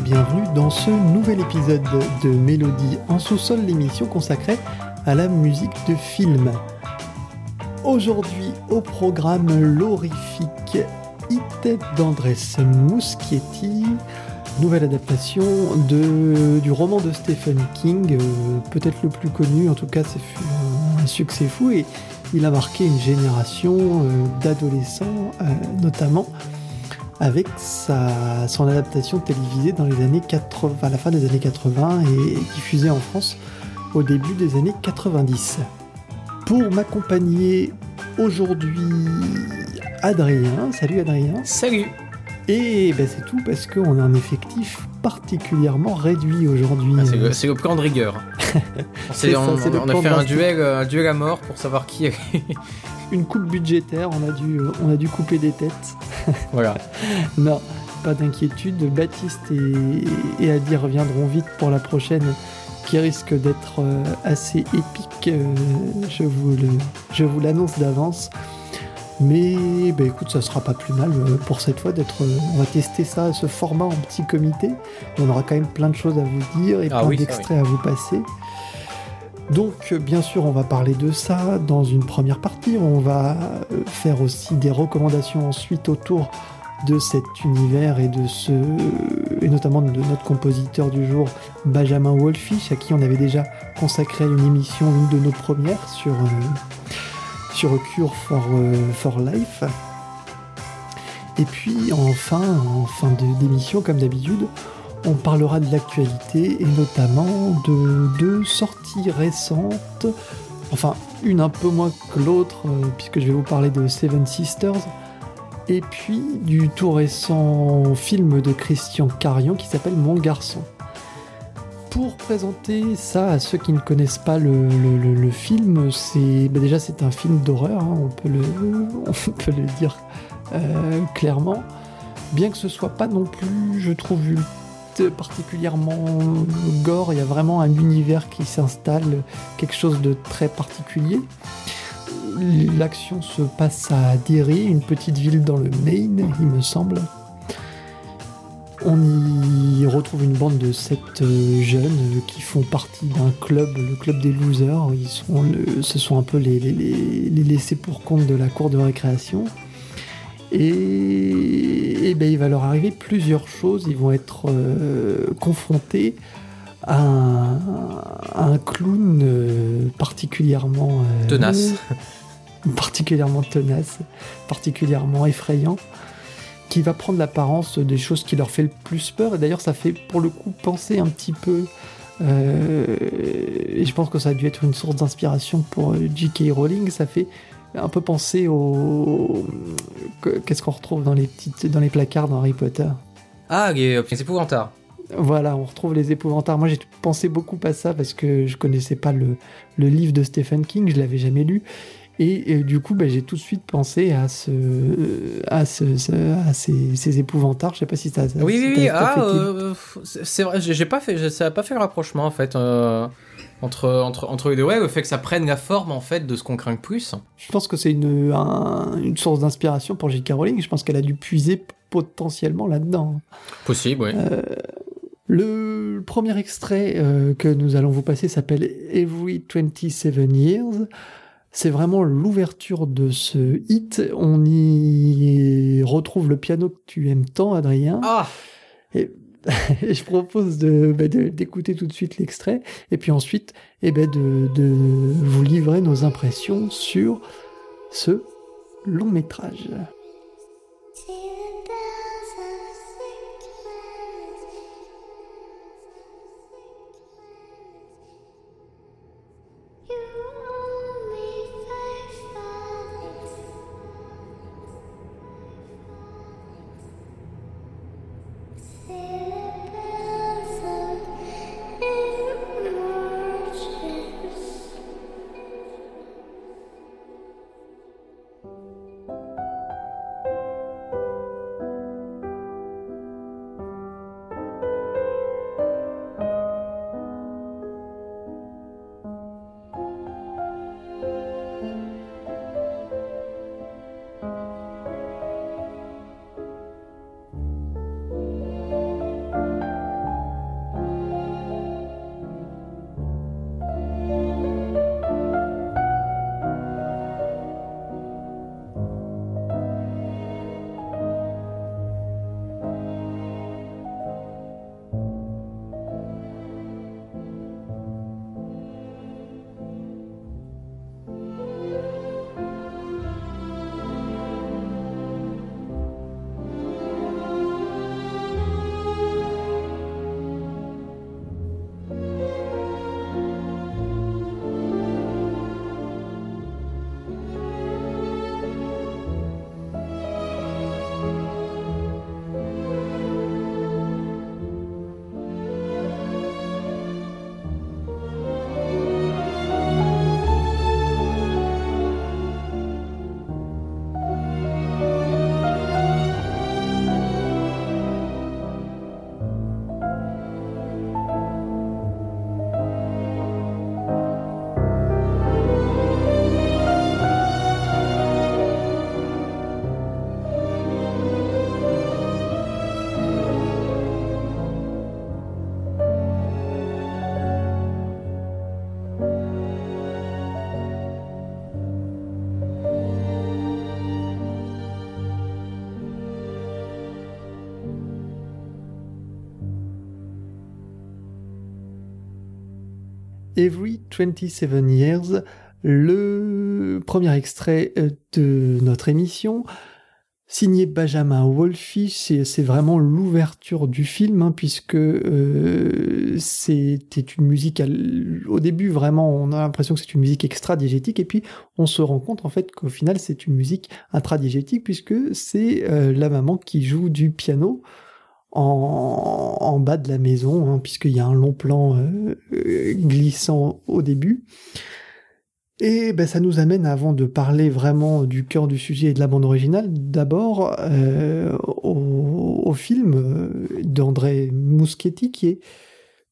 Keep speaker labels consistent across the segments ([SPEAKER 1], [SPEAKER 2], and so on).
[SPEAKER 1] Bienvenue dans ce nouvel épisode de Mélodie en sous-sol, l'émission consacrée à la musique de film. Aujourd'hui au programme l'horrifique Hit d'Andrés Muschietti, nouvelle adaptation de, du roman de Stephen King, euh, peut-être le plus connu, en tout cas c'est un succès fou et il a marqué une génération euh, d'adolescents euh, notamment avec sa, son adaptation télévisée dans les années 80, à la fin des années 80 et diffusée en France au début des années 90. Pour m'accompagner aujourd'hui, Adrien. Salut Adrien.
[SPEAKER 2] Salut.
[SPEAKER 1] Et ben c'est tout parce qu'on a un effectif particulièrement réduit aujourd'hui.
[SPEAKER 2] Ah, c'est le, plan de rigueur. on, on, a fait un duel, un duel à mort pour savoir qui est
[SPEAKER 1] une coupe budgétaire, on a dû, on a dû couper des têtes.
[SPEAKER 2] Voilà.
[SPEAKER 1] non, pas d'inquiétude. Baptiste et, et Adi reviendront vite pour la prochaine qui risque d'être euh, assez épique. Euh, je vous, le, je vous l'annonce d'avance. Mais bah, écoute, ça sera pas plus mal euh, pour cette fois d'être. On va tester ça, ce format en petit comité. On aura quand même plein de choses à vous dire et ah plein d'extraits à vous passer. Donc bien sûr on va parler de ça dans une première partie, on va euh, faire aussi des recommandations ensuite autour de cet univers et de ce et notamment de notre compositeur du jour Benjamin Wolfish à qui on avait déjà consacré une émission une de nos premières sur euh, sur Cure for, euh, for Life. Et puis enfin en fin d'émission comme d'habitude on parlera de l'actualité et notamment de deux sorties récentes, enfin une un peu moins que l'autre euh, puisque je vais vous parler de Seven Sisters et puis du tout récent film de Christian Carion qui s'appelle Mon garçon. Pour présenter ça à ceux qui ne connaissent pas le, film, c'est bah déjà c'est un film d'horreur, hein, on, peut le, dire euh, clairement. Bien que ce soit pas non plus, je trouve, particulièrement gore, il y a vraiment un univers qui s'installe, quelque chose de très particulier. L'action se passe à Derry, une petite ville dans le Maine, il me semble. On y retrouve une bande de sept euh, jeunes qui font partie d'un club, le club des losers. Ils sont ce sont un peu les, les, les laissés pour compte de la cour de récréation. Et, ben, il va leur arriver plusieurs choses. Ils vont être euh, confrontés à un, clown euh, particulièrement
[SPEAKER 2] euh, tenace,
[SPEAKER 1] particulièrement tenace, particulièrement effrayant, qui va prendre l'apparence des choses qui leur fait le plus peur. Et d'ailleurs, ça fait pour le coup penser un petit peu. et je pense que ça a dû être une source d'inspiration pour J.K. Rowling. Ça fait un peu penser au. Qu'est-ce qu'on retrouve dans les, petites, dans les placards dans Harry Potter?
[SPEAKER 2] Ah, les, euh, épouvantards.
[SPEAKER 1] Voilà, on retrouve les épouvantards. Moi, j'ai pensé beaucoup à ça parce que je connaissais pas le, le livre de Stephen King, je l'avais jamais lu. Et, du coup, bah, j'ai tout de suite pensé à, ce, à, ce, à ces, ces, épouvantards. Je sais pas si ça.
[SPEAKER 2] Oui, oui, oui. Ah, euh, c'est vrai, j'ai pas fait, ça n'a pas fait le rapprochement en fait. Euh, entre, entre, entre les deux, ouais, le fait que ça prenne la forme en fait de ce qu'on craint plus.
[SPEAKER 1] Je pense que c'est une, une source d'inspiration pour J.K. Rowling. Je pense qu'elle a dû puiser potentiellement là-dedans.
[SPEAKER 2] Possible, oui. Euh,
[SPEAKER 1] le premier extrait euh, que nous allons vous passer s'appelle Every 27 Years. C'est vraiment l'ouverture de ce hit. On y retrouve le piano que tu aimes tant, Adrien.
[SPEAKER 2] Ah
[SPEAKER 1] Et et je propose de, bah, d'écouter tout de suite l'extrait et puis ensuite et eh ben de, de vous livrer nos impressions sur ce long métrage. Every 27 Years, le premier extrait euh, de notre émission, signé Benjamin Wolfish, c'est vraiment l'ouverture du film, hein, puisque euh, c'était une musique, au début vraiment on a l'impression que c'est une musique extra-diégétique, et puis on se rend compte en fait qu'au final c'est une musique intra-diégétique, puisque c'est euh, la maman qui joue du piano, en, bas de la maison, hein, puisqu'il y a un long plan euh, glissant au début. Et ben, ça nous amène, avant de parler vraiment du cœur du sujet et de la bande originale, d'abord euh, au, film euh, d'André Muschietti, qui est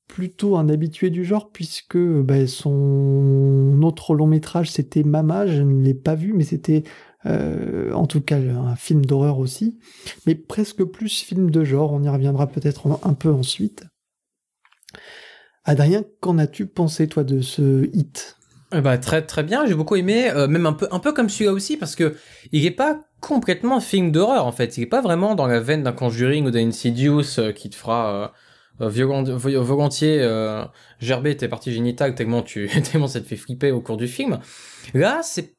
[SPEAKER 1] plutôt un habitué du genre, puisque ben, son autre long métrage, c'était Mama, je ne l'ai pas vu, mais c'était euh, en tout cas un film d'horreur aussi, mais presque plus film de genre, on y reviendra peut-être un peu ensuite. Adrien, qu'en as-tu pensé toi de ce hit?
[SPEAKER 2] Bah, très très bien, j'ai beaucoup aimé, euh, même un peu un peu comme celui-là aussi parce que il est pas complètement film d'horreur en fait, il est pas vraiment dans la veine d'un Conjuring ou d'un Insidious euh, qui te fera euh, volontiers gerber tes parties génitales tellement tu tellement ça te fait flipper au cours du film. Là, c'est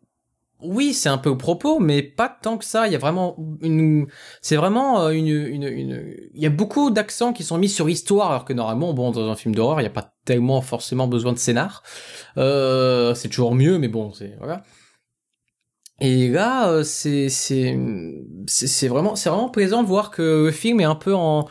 [SPEAKER 2] oui, c'est un peu au propos, mais pas tant que ça. Il y a vraiment une, c'est vraiment euh, une, une, une, il y a beaucoup d'accents qui sont mis sur histoire, alors que normalement, bon, dans un film d'horreur, il n'y a pas tellement forcément besoin de scénar. Euh, c'est toujours mieux, mais bon, c'est voilà. Et là, euh, c'est c'est c'est vraiment c'est vraiment plaisant de voir que le film est un peu en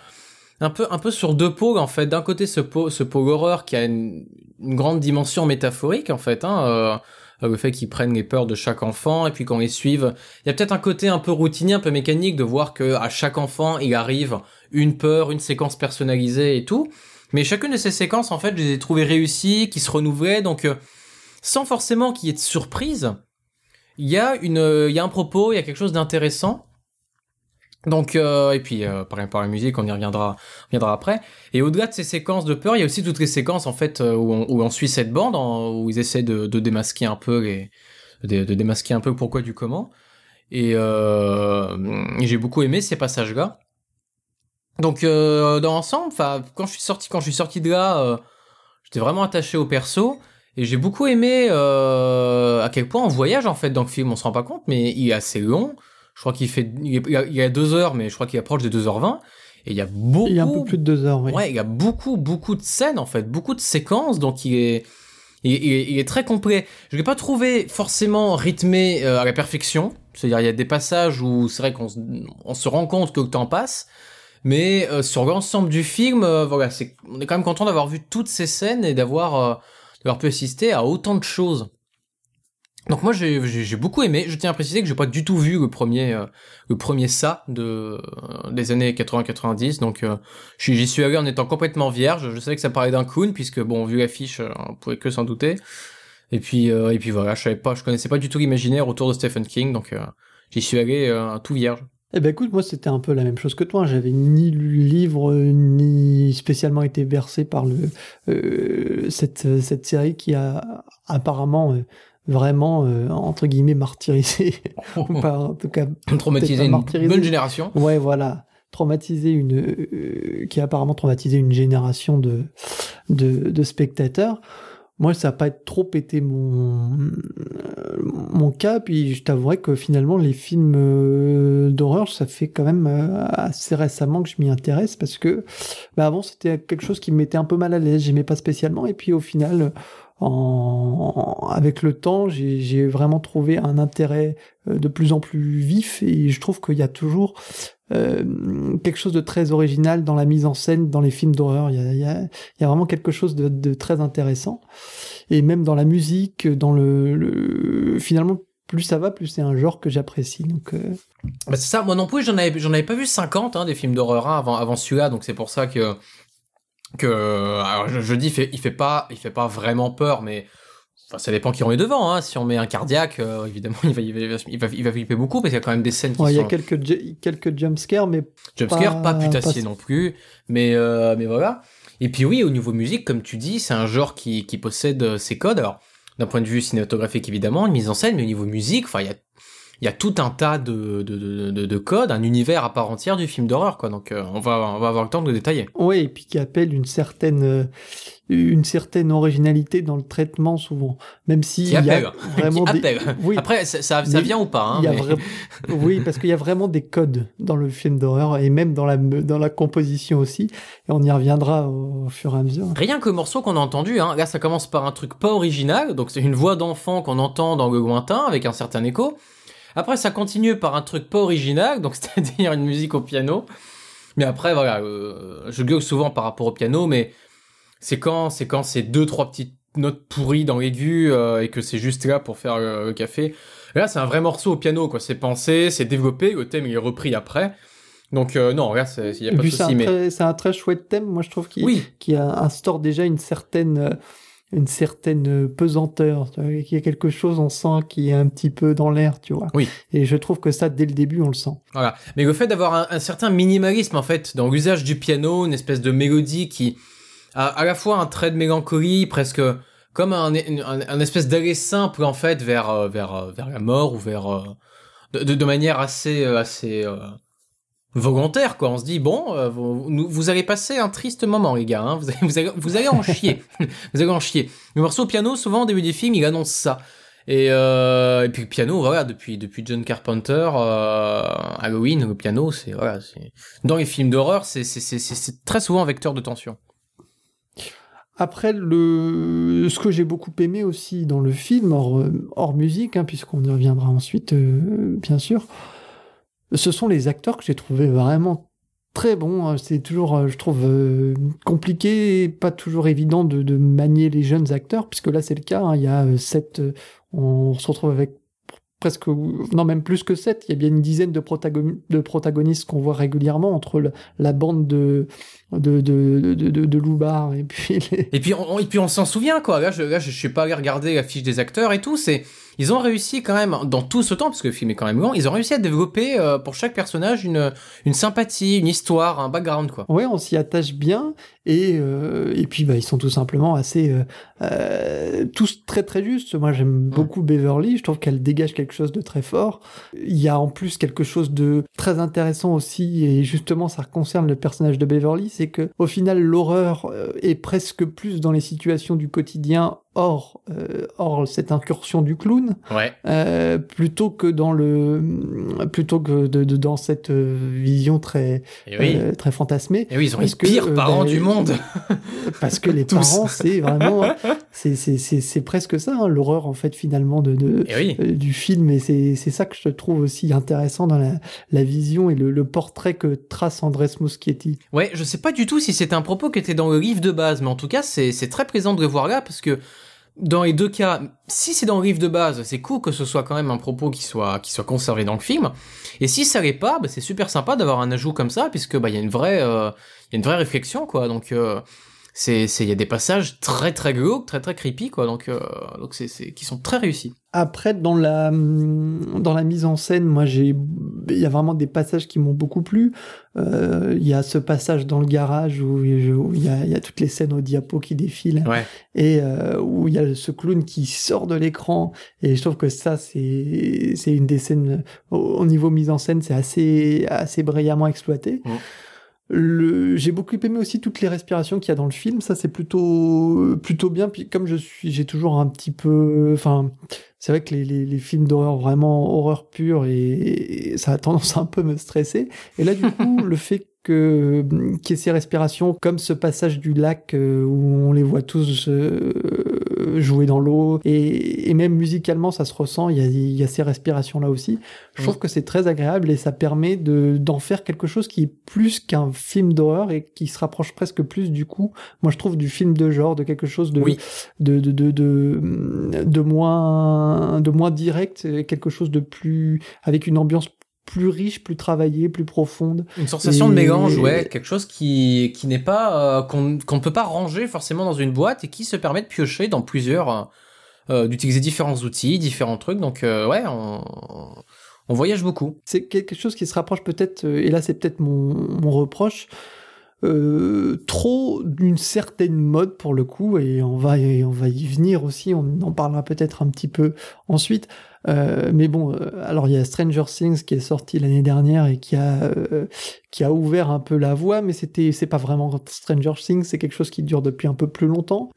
[SPEAKER 2] un peu un peu sur deux pôles en fait. D'un côté, ce pôle ce pôle horreur qui a une, une grande dimension métaphorique en fait. Hein, euh, le fait qu'ils prennent les peurs de chaque enfant et puis qu'on les suive. Il y a peut-être un côté un peu routinier, un peu mécanique de voir que à chaque enfant il arrive une peur, une séquence personnalisée et tout. Mais chacune de ces séquences en fait, je les ai trouvées réussies, qui se renouvelaient, donc euh, sans forcément qu'il y ait de surprise. Il y a une, il y a un propos, il y a quelque chose d'intéressant. Donc euh, et puis euh, par par la musique, on y reviendra, on reviendra après. Et au-delà de ces séquences de peur, il y a aussi toutes les séquences en fait euh, où on, suit cette bande, où ils essaient de, démasquer un peu les, de, de, démasquer un peu pourquoi du comment. Et, euh, j'ai beaucoup aimé ces passages-là. Donc euh, dans l'ensemble, enfin quand je suis sorti, quand je suis sorti de là, euh, j'étais vraiment attaché au perso. Et j'ai beaucoup aimé à quel point on voyage en fait dans le film, on se rend pas compte, mais il est assez long. Je crois qu'il fait, il y a deux heures, mais je crois qu'il approche de 2h20. Et il y a beaucoup.
[SPEAKER 1] Il y a un peu plus de deux heures, oui.
[SPEAKER 2] Ouais, il y a beaucoup, beaucoup de scènes, en fait, beaucoup de séquences, donc il est, il, il, est très complet. Je l'ai pas trouvé forcément rythmé euh, à la perfection. C'est-à-dire, il y a des passages où c'est vrai qu'on on se rend compte que le temps passe. Mais euh, sur l'ensemble du film, euh, voilà, c'est, on est quand même content d'avoir vu toutes ces scènes et d'avoir, d'avoir pu assister à autant de choses. Donc moi j'ai beaucoup aimé. Je tiens à préciser que j'ai pas du tout vu le premier euh, le premier ça de euh, des années 80-90. Donc euh, j'y suis allé en étant complètement vierge. Je savais que ça parlait d'un clown puisque bon vu l'affiche on pouvait que s'en douter. Et puis et puis voilà, je savais pas, je connaissais pas du tout l'imaginaire autour de Stephen King. Donc j'y suis allé tout vierge.
[SPEAKER 1] Eh ben écoute, moi c'était un peu la même chose que toi. J'avais ni lu le livre, ni spécialement été versé par le cette cette série qui a apparemment vraiment euh, entre guillemets martyrisé.
[SPEAKER 2] En tout cas traumatisé une bonne génération.
[SPEAKER 1] Ouais voilà. Traumatisé une euh, qui a apparemment traumatisé une génération de de, de spectateurs. Moi ça n'a pas trop été mon euh, mon cas. Puis je t'avouerai que finalement les films d'horreur ça fait quand même assez récemment que je m'y intéresse parce que bah avant c'était quelque chose qui me mettait un peu mal à l'aise. J'aimais pas spécialement. Et puis au final en, avec le temps, j'ai vraiment trouvé un intérêt euh, de plus en plus vif et je trouve qu'il y a toujours euh, quelque chose de très original dans la mise en scène, dans les films d'horreur. Il, il, il, y a vraiment quelque chose de, de, très intéressant et même dans la musique, dans le, le finalement plus ça va, plus c'est un genre que j'apprécie. Donc, euh...
[SPEAKER 2] bah c'est ça. Moi non plus, j'en avais, j'en avais pas vu 50 hein, des films d'horreur avant, avant celui-là, donc c'est pour ça que que alors je, dis il fait, il fait pas il fait pas vraiment peur mais enfin, ça dépend qui on met devant hein. si on met un cardiaque euh, évidemment il va, il va il va il va flipper beaucoup parce qu'il y a quand même des scènes qui
[SPEAKER 1] ouais,
[SPEAKER 2] sont...
[SPEAKER 1] il y a quelques quelques jumpscares mais
[SPEAKER 2] jumpscares pas, pas putassiers non plus mais euh, mais voilà et puis oui au niveau musique comme tu dis c'est un genre qui qui possède ses codes alors d'un point de vue cinématographique évidemment une mise en scène mais au niveau musique enfin il y a il y a tout un tas de, de, de, de, codes, un univers à part entière du film d'horreur, quoi. Donc, euh, on, va, on va avoir le temps de le détailler.
[SPEAKER 1] Oui, et puis qui appelle une certaine, euh, une certaine originalité dans le traitement, souvent. Même si
[SPEAKER 2] il y a vraiment des... Oui. Après, ça, ça, vient ou pas, hein,
[SPEAKER 1] Oui, parce qu'il y a vraiment des codes dans le film d'horreur, et même dans la, dans la composition aussi. Et on y reviendra au, fur et à mesure.
[SPEAKER 2] Rien que le morceau qu'on a entendu, hein. Là, ça commence par un truc pas original. Donc, c'est une voix d'enfant qu'on entend dans le lointain, avec un certain écho. Après, ça continue par un truc pas original, donc c'est-à-dire une musique au piano. Mais après, voilà, euh, je gueule souvent par rapport au piano, mais c'est quand, c'est quand c'est deux, trois petites notes pourries dans l'aigu euh, et que c'est juste là pour faire le café. là, c'est un vrai morceau au piano, quoi. C'est pensé, c'est développé, le thème il est repris après. Donc euh, non, regarde, il y a pas de souci.
[SPEAKER 1] Mais c'est un très chouette thème, moi je trouve, qui, oui. qui instaure déjà une certaine une certaine pesanteur. Il y a quelque chose, on sent, qui est un petit peu dans l'air, tu vois.
[SPEAKER 2] Oui.
[SPEAKER 1] Et je trouve que ça, dès le début, on le sent.
[SPEAKER 2] Voilà. Mais le fait d'avoir un, certain minimalisme, en fait, dans l'usage du piano, une espèce de mélodie qui a à la fois un trait de mélancolie, presque comme un, un, espèce d'aller simple, en fait, vers, euh, vers, euh, vers la mort ou vers, euh, de, de, manière assez, assez, volontaire quoi. On se dit bon euh, vous, vous, allez passer un triste moment les gars hein. vous, allez, vous, allez, vous allez en chier. Vous allez en chier. Le morceau piano souvent au début du film il annonce ça. Et, euh, et puis le piano voilà depuis depuis John Carpenter euh, Halloween le piano c'est voilà c'est dans les films d'horreur c'est c'est c'est très souvent un vecteur de tension.
[SPEAKER 1] Après, le, ce que j'ai beaucoup aimé aussi dans le film, hors, hors musique, hein, puisqu'on y reviendra ensuite, euh, bien sûr, ce sont les acteurs que j'ai trouvé vraiment très bons. Hein. C'est toujours, euh, je trouve, euh, compliqué pas toujours évident de, manier les jeunes acteurs, puisque là c'est le cas. Hein. Il y a euh, sept, on se retrouve avec presque, non même plus que sept. Il y a bien une dizaine de, protagonistes qu'on voit régulièrement entre la bande de de de Loubar et puis
[SPEAKER 2] et puis on, s'en souvient quoi. Là je suis pas allé regarder la fiche des acteurs et tout. C'est ils ont réussi quand même, dans tout ce temps, parce que le film est quand même long, ils ont réussi à développer euh, pour chaque personnage une, une sympathie, une histoire, un background, quoi.
[SPEAKER 1] Ouais, on s'y attache bien, et, euh, et puis bah, ils sont tout simplement assez, euh, euh tous très très justes. Moi j'aime beaucoup Beverly, je trouve qu'elle dégage quelque chose de très fort. Il y a en plus quelque chose de très intéressant aussi, et justement ça concerne le personnage de Beverly, c'est que au final l'horreur est presque plus dans les situations du quotidien hors, euh, hors cette incursion du clown,
[SPEAKER 2] ouais.
[SPEAKER 1] euh, plutôt que dans le, plutôt que de, de dans cette euh, vision très,
[SPEAKER 2] oui.
[SPEAKER 1] euh, très fantasmée.
[SPEAKER 2] Et oui, ils ont les pires euh, parents ben, du monde.
[SPEAKER 1] parce que les parents, c'est vraiment, c'est, c'est, c'est, c'est presque ça, hein, l'horreur en fait finalement de, de
[SPEAKER 2] oui.
[SPEAKER 1] du film. Et c'est, c'est ça que je trouve aussi intéressant dans la, la vision et le, le portrait que trace Andrés Muschietti.
[SPEAKER 2] Ouais, je sais pas du tout si c'est un propos qui était dans le livre de base, mais en tout cas, c'est, c'est très plaisant de le voir là parce que dans les deux cas, si c'est dans le livre de base, c'est cool que ce soit quand même un propos qui soit qui soit conservé dans le film. Et si ça l'est pas, bah, c'est super sympa d'avoir un ajout comme ça, puisque bah il y a une vraie euh, y a une vraie réflexion quoi. Donc euh, c'est c'est il y a des passages très très glauques, très très creepy quoi. Donc euh, donc c'est c'est qui sont très réussis.
[SPEAKER 1] Après dans la dans la mise en scène, moi j'ai il y a vraiment des passages qui m'ont beaucoup plu. Euh, il y a ce passage dans le garage où il y a il y a toutes les scènes au diapo qui défilent
[SPEAKER 2] ouais.
[SPEAKER 1] et euh, où il y a ce clown qui sort de l'écran et je trouve que ça c'est c'est une des scènes au, au, niveau mise en scène, c'est assez assez brillamment exploité. Le... J'ai beaucoup aimé aussi toutes les respirations qu'il y a dans le film. Ça, c'est plutôt plutôt bien. Puis comme je suis, j'ai toujours un petit peu, enfin, c'est vrai que les, les, les films d'horreur vraiment horreur pure et, et, ça a tendance à un peu me stresser. Et là, du coup, le fait que qu'il y ait ces respirations, comme ce passage du lac euh, où on les voit tous euh, jouer dans l'eau. Et, et, même musicalement ça se ressent il y a, il y a ces respirations là aussi. Je trouve que c'est très agréable et ça permet de d'en faire quelque chose qui est plus qu'un film d'horreur et qui se rapproche presque plus du coup moi je trouve du film de genre de quelque chose de
[SPEAKER 2] oui.
[SPEAKER 1] de, de, de, de de moins de moins direct quelque chose de plus avec une ambiance plus riche, plus travaillée, plus profonde.
[SPEAKER 2] Une sensation et... de mélange, ouais, quelque chose qui qui n'est pas euh, qu'on ne peut pas ranger forcément dans une boîte et qui se permet de piocher dans plusieurs, euh, d'utiliser différents outils, différents trucs. Donc euh, ouais, on, on voyage beaucoup.
[SPEAKER 1] C'est quelque chose qui se rapproche peut-être, euh, et là c'est peut-être mon, mon reproche, euh, trop d'une certaine mode pour le coup, et on va, et on va y venir aussi, on en parlera peut-être un petit peu ensuite. Euh, mais bon, euh, alors il y a Stranger Things qui est sorti l'année dernière et qui a euh, qui a ouvert un peu la voie, mais c'était c'est pas vraiment Stranger Things, c'est quelque chose qui dure depuis un peu plus longtemps,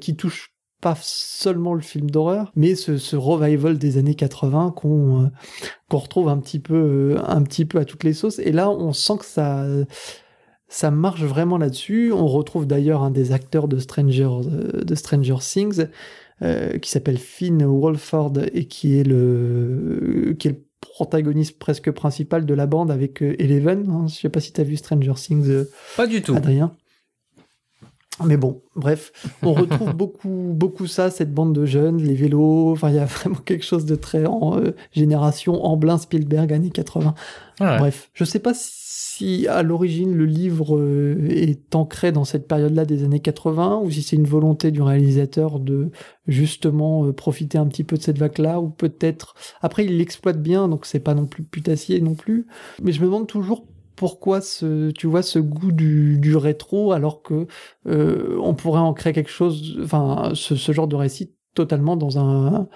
[SPEAKER 1] qui touche pas seulement le film d'horreur, mais ce, revival des années 80 qu'on qu'on retrouve un petit peu un petit peu à toutes les sauces. Et là, on sent que ça ça marche vraiment là-dessus. On retrouve d'ailleurs un des acteurs de Stranger, de Stranger Things euh, qui s'appelle Finn Wolford et qui est le, qui est le protagoniste presque principal de la bande avec euh, Eleven. Hein. Je sais pas si tu as vu Stranger Things. Euh,
[SPEAKER 2] pas du tout.
[SPEAKER 1] Adrien. Mais bon, bref, on retrouve beaucoup, beaucoup ça, cette bande de jeunes, les vélos. Enfin, il y a vraiment quelque chose de très en génération Amblin Spielberg années 80. Bref, je sais pas si si à l'origine le livre euh, est ancré dans cette période-là des années 80 ou si c'est une volonté du réalisateur de justement euh, profiter un petit peu de cette vague-là ou peut-être après il l'exploite bien donc c'est pas non plus putassier non plus. Mais je me demande toujours pourquoi ce tu vois ce goût du, du rétro alors que euh, on pourrait en créer quelque chose enfin ce, genre de récit totalement dans un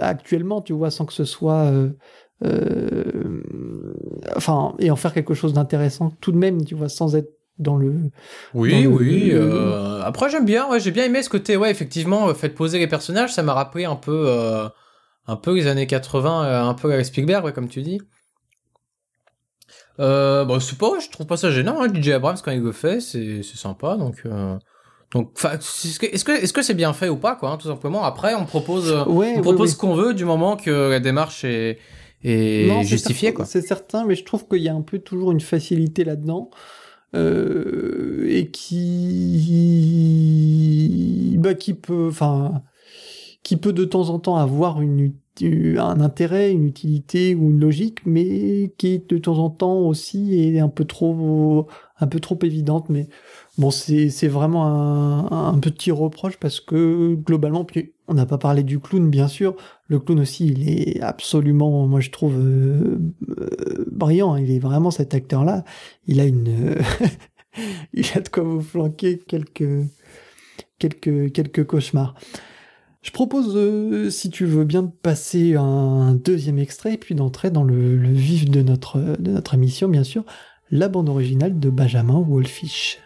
[SPEAKER 1] actuellement tu vois sans que ce soit enfin, et en faire quelque chose d'intéressant tout de même, tu vois, sans être dans le.
[SPEAKER 2] Oui, oui. Euh, après, j'aime bien. Ouais, j'ai bien aimé ce côté. Ouais, effectivement, euh, fait poser les personnages, ça m'a rappelé un peu, un peu les années 80, un peu avec Spielberg, ouais, comme tu dis. Euh, bon, c'est pas, je trouve pas ça gênant. Hein, DJ Abrams quand il le fait, c'est c'est sympa. Donc, donc, est-ce que est-ce que est-ce que c'est bien fait ou pas, quoi, hein, tout simplement. Après, on propose, on propose ce qu'on veut du moment que la démarche est et justifié quoi.
[SPEAKER 1] C'est certain, mais je trouve qu'il y a un peu toujours une facilité là-dedans euh, et qui bah, qui peut enfin qui peut de temps en temps avoir une un intérêt, une utilité ou une logique, mais qui de temps en temps aussi est un peu trop un peu trop évidente. Mais bon, c'est vraiment un, un petit reproche parce que globalement, puis on n'a pas parlé du clown, bien sûr. Le clown aussi, il est absolument, moi je trouve, euh, euh, brillant. Il est vraiment cet acteur-là. Il a une, il a de quoi vous flanquer quelques, quelques, quelques cauchemars. Je propose, euh, si tu veux bien, de passer un deuxième extrait et puis d'entrer dans le, le, vif de notre, de notre émission, bien sûr, la bande originale de Benjamin Wolfish.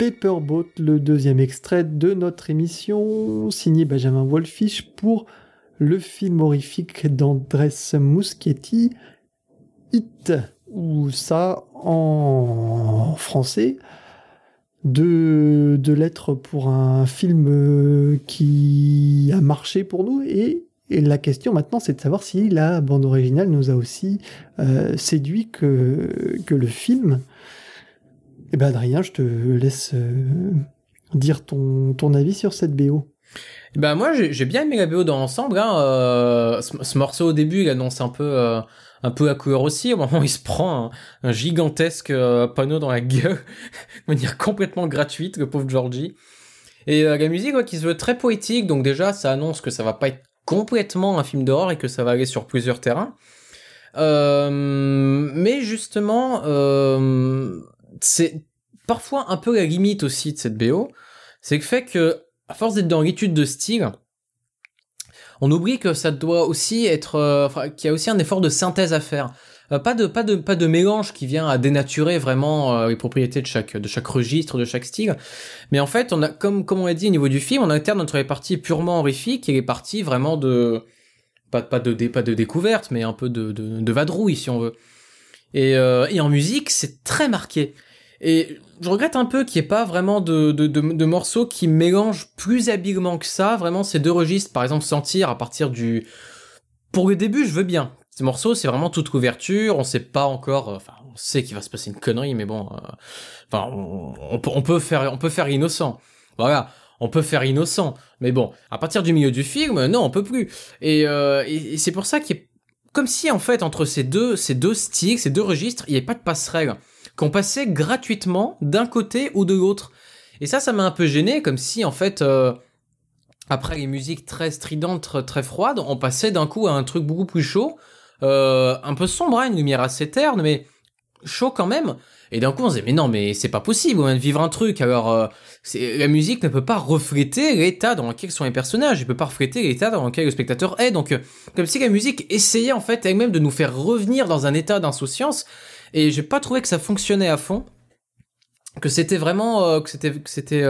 [SPEAKER 1] Paperboat, le deuxième extrait de notre émission, signé Benjamin Wolfish pour le film horrifique d'Andrés Muschietti, Hit, ou ça en français, de, de lettres pour un film qui a marché pour nous et la question maintenant, c'est de savoir si la bande originale nous a aussi euh, séduit que le film. Eh ben Adrien, je te laisse dire ton, ton avis sur cette BO.
[SPEAKER 2] Ben moi j'ai bien aimé la BO dans l'ensemble. Hein. ce, morceau au début il annonce un peu un peu à couleur aussi. Au moment où il se prend un, gigantesque panneau dans la gueule, de manière complètement gratuite, le pauvre Georgie. Et la musique qui se veut très poétique, donc déjà ça annonce que ça va pas être complètement un film d'horreur et que ça va aller sur plusieurs terrains. Euh, mais justement, euh, c'est parfois un peu la limite aussi de cette BO, c'est le fait que, à force d'être dans l'étude de style, on oublie que ça doit aussi être, euh, qu'il y a aussi un effort de synthèse à faire. Euh, pas de pas de pas de mélange qui vient à dénaturer vraiment euh, les propriétés de chaque de chaque registre, de chaque style. Mais en fait, on a comme comme on l'a dit au niveau du film, on alterne entre les parties purement horrifiques et les parties vraiment de pas pas de pas de découverte, mais un peu de de, de vadrouille si on veut. Et et en musique, c'est très marqué. Et je regrette un peu qu'il n'y ait pas vraiment de, de, morceaux qui mélangent plus habilement que ça, vraiment ces deux registres, par exemple sentir à partir du... Pour le début, je veux bien. Ces morceaux, c'est vraiment toute couverture. On sait pas encore. Euh, enfin, on sait qu'il va se passer une connerie, mais bon. Euh, enfin, on, peut, faire, on peut faire innocent. Voilà, on peut faire innocent. Mais bon, à partir du milieu du film, non, on peut plus. Et, euh, c'est pour ça qu'il est comme si en fait entre ces deux, ces deux styles, ces deux registres, il n'y avait pas de passerelle, qu'on passait gratuitement d'un côté ou de l'autre. Et ça, ça m'a un peu gêné, comme si en fait après les musiques très stridentes, très froides, on passait d'un coup à un truc beaucoup plus chaud euh, un peu sombre, hein, une lumière assez terne, mais chaud quand même. Et d'un coup, on se dit, mais non, mais c'est pas possible, on vient de vivre un truc. Alors, euh, la musique ne peut pas refléter l'état dans lequel sont les personnages, elle peut pas refléter l'état dans lequel le spectateur est. Donc, euh, comme si la musique essayait en fait elle-même de nous faire revenir dans un état d'insouciance. Et j'ai pas trouvé que ça fonctionnait à fond, que c'était vraiment, que c'était, que c'était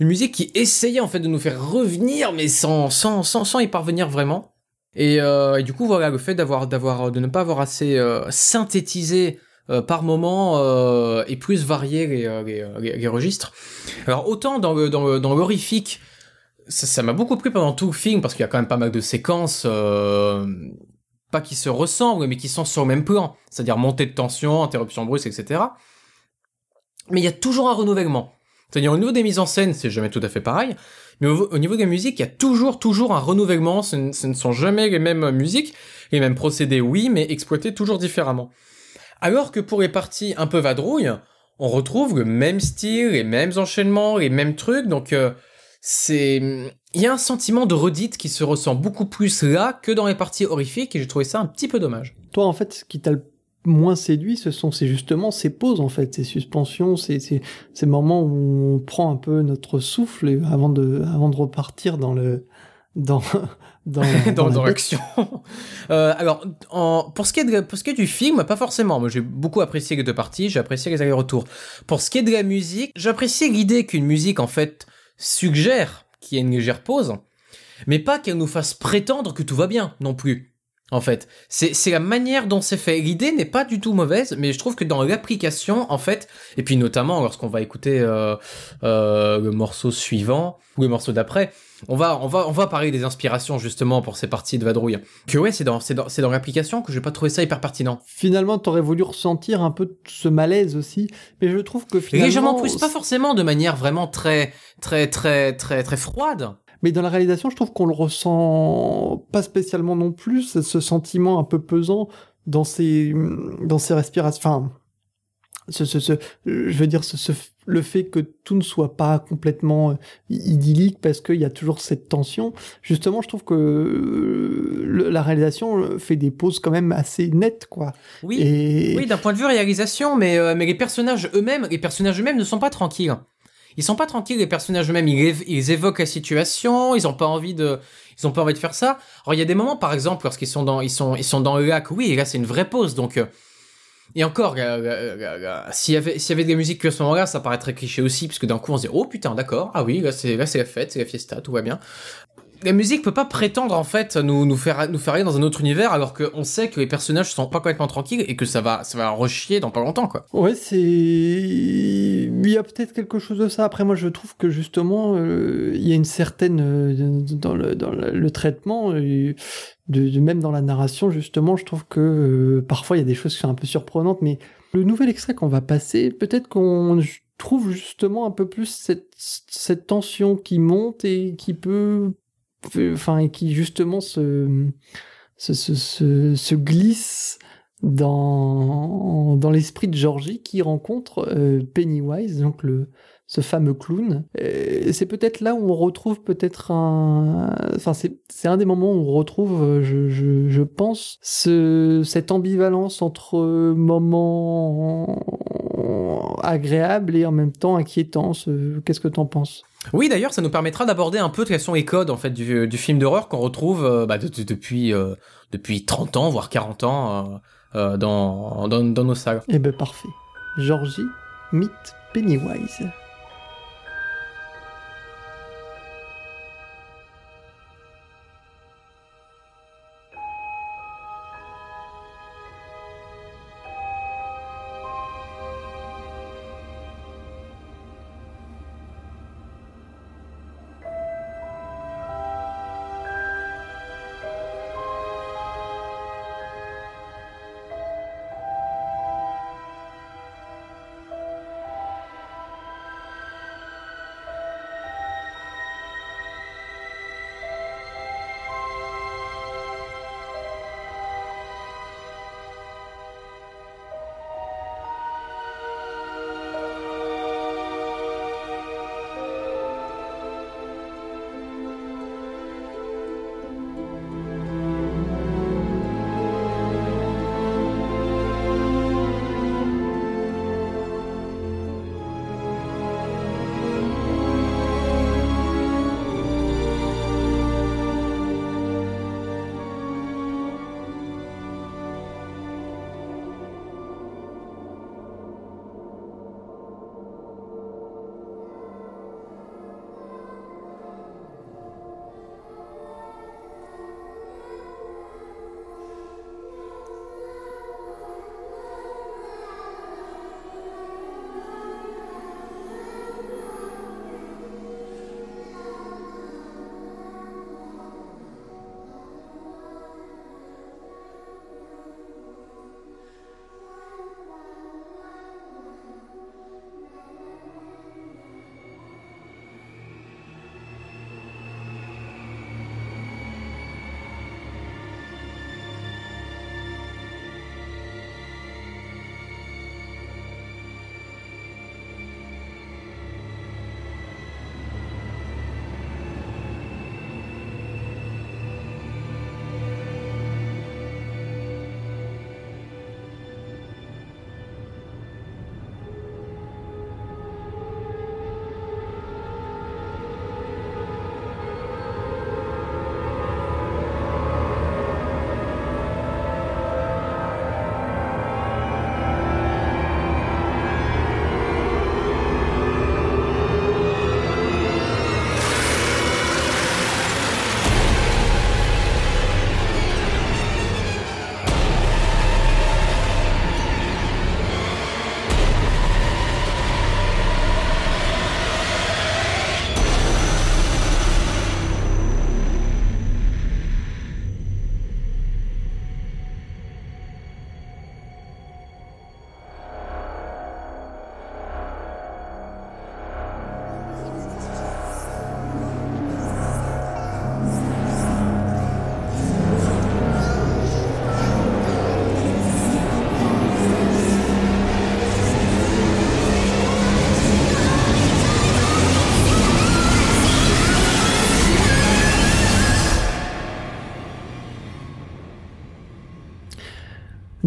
[SPEAKER 2] une musique qui essayait en fait de nous faire revenir, mais sans, sans, sans, sans y parvenir vraiment. Euh, et, du coup, voilà, le fait d'avoir, d'avoir, de ne pas avoir assez euh, synthétisé euh, par moment et plus varié les, les, registres. Alors autant dans le, dans, dans l'horrifique, ça, m'a beaucoup plu pendant tout le film parce qu'il y a quand même pas mal de séquences, pas qui se ressemblent, mais qui sont sur le même plan, c'est-à-dire montée de tension, interruption brusque, etc. Mais il y a toujours un renouvellement. C'est-à-dire au niveau des mises en scène, c'est jamais tout à fait pareil, mais au, niveau de la musique, il y a toujours, toujours un renouvellement. Ce, ne sont jamais les mêmes musiques, les mêmes procédés, oui, mais exploités toujours différemment. Alors que pour les parties un peu vadrouilles, on retrouve le même style, les mêmes enchaînements, les mêmes trucs. Donc euh, c'est, il y a un sentiment de redite qui se ressent beaucoup plus là que dans les parties horrifiques, et j'ai trouvé ça un petit peu dommage.
[SPEAKER 1] Toi, en fait, ce qui t'a le moins séduit, ce sont c'est justement ces pauses en fait, ces suspensions, ces, ces, ces, moments où on prend un peu notre souffle avant de avant de repartir dans le dans
[SPEAKER 2] dans, dans, dans l'action. euh, alors en, pour ce qui est de, pour ce qui est du film, pas forcément. Moi j'ai beaucoup apprécié les deux parties, j'ai apprécié les allers-retours. Pour ce qui est de la musique, j'apprécie l'idée qu'une musique en fait suggère qu'il y ait une légère pause, mais pas qu'elle nous fasse prétendre que tout va bien non plus en fait. C'est la manière dont c'est fait. L'idée n'est pas du tout mauvaise, mais je trouve que dans l'application, en fait, et puis notamment lorsqu'on va écouter euh, euh, le morceau suivant ou le morceau d'après, on va on va on va parler des inspirations justement pour ces parties de vadrouille. Que ouais, c'est dans c'est dans, dans l'application que j'ai pas trouvé ça hyper pertinent.
[SPEAKER 1] Finalement, t'aurais voulu ressentir un peu ce malaise aussi, mais je trouve que finalement
[SPEAKER 2] légèrement plus, pas forcément de manière vraiment très très très très très froide.
[SPEAKER 1] Mais dans la réalisation, je trouve qu'on le ressent pas spécialement non plus, ce sentiment un peu pesant dans ses, dans ses respirations. Enfin, ce, ce, ce, je veux dire, ce, le fait que tout ne soit pas complètement euh, idyllique parce qu'il y a toujours cette tension. Justement, je trouve que euh, la réalisation fait des pauses quand même assez nettes, quoi.
[SPEAKER 2] Oui, oui, d'un point de vue réalisation, mais, euh, mais les personnages eux-mêmes, les personnages eux-mêmes ne sont pas tranquilles ils sont pas tranquilles les personnages eux-mêmes. Ils, ils, évoquent la situation ils ont pas envie de ils ont pas envie de faire ça. Alors il y a des moments par exemple lorsqu'ils sont dans ils sont ils sont dans le lac oui là c'est une vraie pause donc euh, et encore s'il y avait s'il y avait des musiques que à ce moment-là ça paraît très cliché aussi puisque d'un coup on se dit oh putain d'accord ah oui là c'est là c'est la fête c'est la fiesta tout va bien la musique peut pas prétendre en fait nous, nous faire nous faire aller dans un autre univers alors qu'on sait que les personnages sont pas complètement tranquilles et que ça va ça va rechier dans pas longtemps quoi.
[SPEAKER 1] Ouais, c'est il y a peut-être quelque chose de ça. Après moi je trouve que justement euh, il y a une certaine euh, dans le dans le, traitement euh, de, même dans la narration justement, je trouve que parfois il y a des choses qui sont un peu surprenantes mais Le nouvel extrait qu'on va passer, peut-être qu'on trouve justement un peu plus cette, cette tension qui monte et qui peut, enfin, qui justement se, se, se, se glisse dans, dans l'esprit de Georgie qui rencontre euh, Pennywise, donc le, ce fameux clown. C'est peut-être là où on retrouve peut-être un... Enfin, c'est un des moments où on retrouve, euh, je, je, je pense, ce, cette ambivalence entre moments agréables et en même temps inquiétants. Qu'est-ce que t'en penses?
[SPEAKER 2] Oui, d'ailleurs, ça nous permettra d'aborder un peu de façon les codes en fait du, film d'horreur qu'on retrouve euh, bah, depuis euh, depuis 30 ans voire 40 ans euh, dans, dans, dans nos salles.
[SPEAKER 1] Eh ben parfait. Georgie, Meet Pennywise.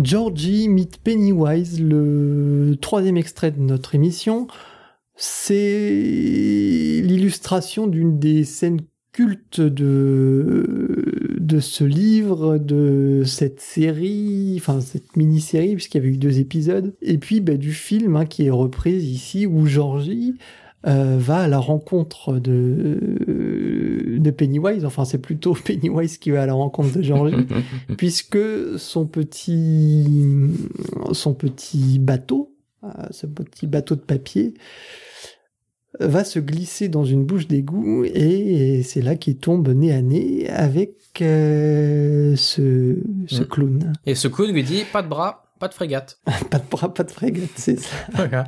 [SPEAKER 1] Georgie meet Pennywise, le troisième extrait de notre émission, c'est l'illustration d'une des scènes cultes de, de ce livre, de cette série, enfin cette mini-série, puisqu'il y avait eu deux épisodes, et puis bah, du film hein, qui est reprise ici, où Georgie euh, va à la rencontre de, de Pennywise, enfin c'est plutôt Pennywise qui va à la rencontre de Georgie, puisque son petit, son petit bateau, euh, ce petit bateau de papier, va se glisser dans une bouche d'égout et c'est là qu'il tombe nez à nez avec euh, ce, ce
[SPEAKER 2] mm.
[SPEAKER 1] clown.
[SPEAKER 2] Et ce clown lui dit pas de bras, pas de frégate.
[SPEAKER 1] pas, de, pas de frégate, c'est ça.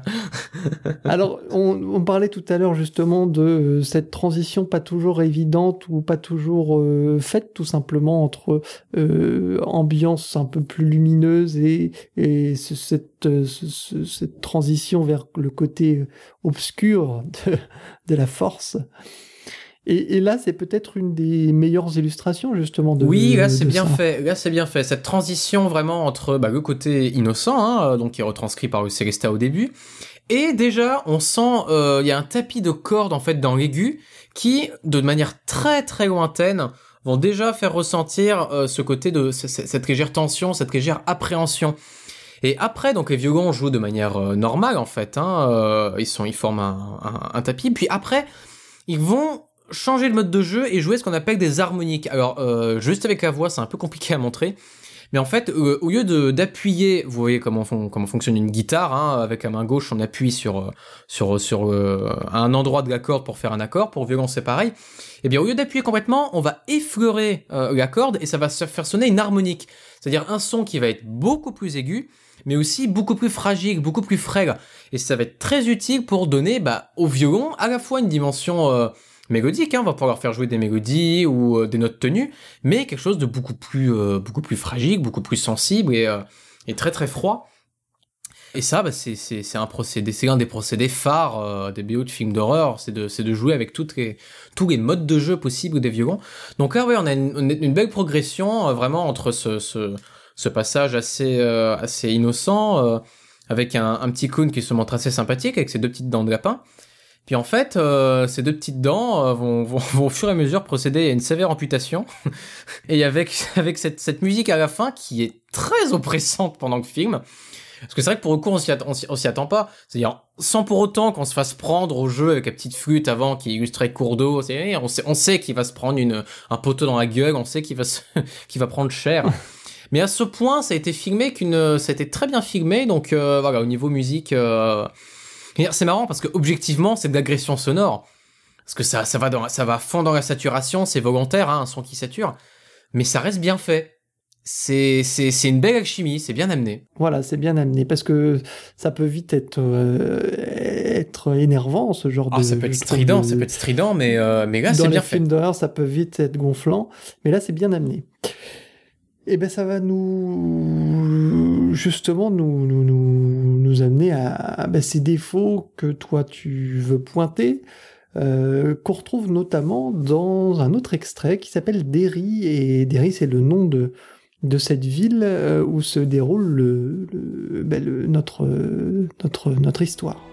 [SPEAKER 1] Alors, on, parlait tout à l'heure justement de euh, cette transition pas toujours évidente ou pas toujours euh, faite tout simplement entre euh, ambiance un peu plus lumineuse et, et cette, cette transition vers le côté obscur de, de la force. Et, là, c'est peut-être une des meilleures illustrations justement de.
[SPEAKER 2] Oui, là c'est bien fait. Là c'est bien fait. Cette transition vraiment entre bah, le côté innocent, hein, donc qui est retranscrit par le Célesta au début, et déjà on sent euh, il y a un tapis de cordes en fait dans l'aigu qui, de manière très très lointaine, vont déjà faire ressentir euh, ce côté de cette légère tension, cette légère appréhension. Et après, donc les violons jouent de manière euh, normale en fait. Hein, ils sont, ils forment un, un, tapis. Puis après, ils vont changer le mode de jeu et jouer ce qu'on appelle des harmoniques. Alors, euh, juste avec la voix, c'est un peu compliqué à montrer. Mais en fait, euh, au lieu d'appuyer, vous voyez comment, comment fonctionne une guitare, hein, avec la main gauche, on appuie sur euh, sur sur un endroit de la corde pour faire un accord. Pour violon, c'est pareil. Eh bien, au lieu d'appuyer complètement, on va effleurer la corde et ça va se faire sonner une harmonique, c'est-à-dire un son qui va être beaucoup plus aigu, mais aussi beaucoup plus fragile, beaucoup plus frêle. Et ça va être très utile pour donner bah, au violon à la fois une dimension mélodique, hein, on va pouvoir faire jouer des mélodies ou euh, des notes tenues, mais quelque chose de beaucoup plus, euh, beaucoup plus fragile, beaucoup plus sensible et, euh, très très froid. Et ça, bah, c'est, un procédé, c'est des procédés phares des BO de films d'horreur, c'est de, jouer avec tous les modes de jeu possibles des violons. Donc là, ouais, on a une, belle progression vraiment entre ce passage assez, assez innocent, avec un, un petit clown qui se montre assez sympathique avec ses deux petites dents de lapin, puis en fait, euh, ces deux petites dents euh, vont, vont, au fur et à mesure procéder à une sévère amputation. et avec, avec cette, cette, musique à la fin qui est très oppressante pendant le film. Parce que c'est vrai que pour le coup, on s'y attend, attend pas. C'est-à-dire, sans pour autant qu'on se fasse prendre au jeu avec la petite flûte avant qui illustrait cours d'eau. On sait, on sait qu'il va se prendre une, un poteau dans la gueule, on sait qu'il va, qu'il va prendre cher. Mais à ce point, ça a été filmé qu'une, ça a été très bien filmé. Donc euh, voilà, au niveau musique, euh, c'est marrant parce que objectivement, c'est de l'agression sonore. Parce que ça, ça va dans, ça va fond dans la saturation, c'est volontaire, hein, un son qui sature. Mais ça reste bien fait. C'est, c'est, c'est une belle alchimie, c'est bien amené.
[SPEAKER 1] Voilà, c'est bien amené parce que ça peut vite être, euh, être énervant ce genre
[SPEAKER 2] ah,
[SPEAKER 1] de.
[SPEAKER 2] ça peut être strident, ça peut être strident, mais, euh, mais là, c'est bien fait.
[SPEAKER 1] Dans les films d'horreur, ça peut vite être gonflant, mais là, c'est bien amené. Et eh ben, ça va nous, justement, nous, nous, amener à, ben, ces défauts que toi tu veux pointer, euh, qu'on retrouve notamment dans un autre extrait qui s'appelle Derry, et Derry c'est le nom de, cette ville euh, où se déroule le, ben, notre, notre histoire.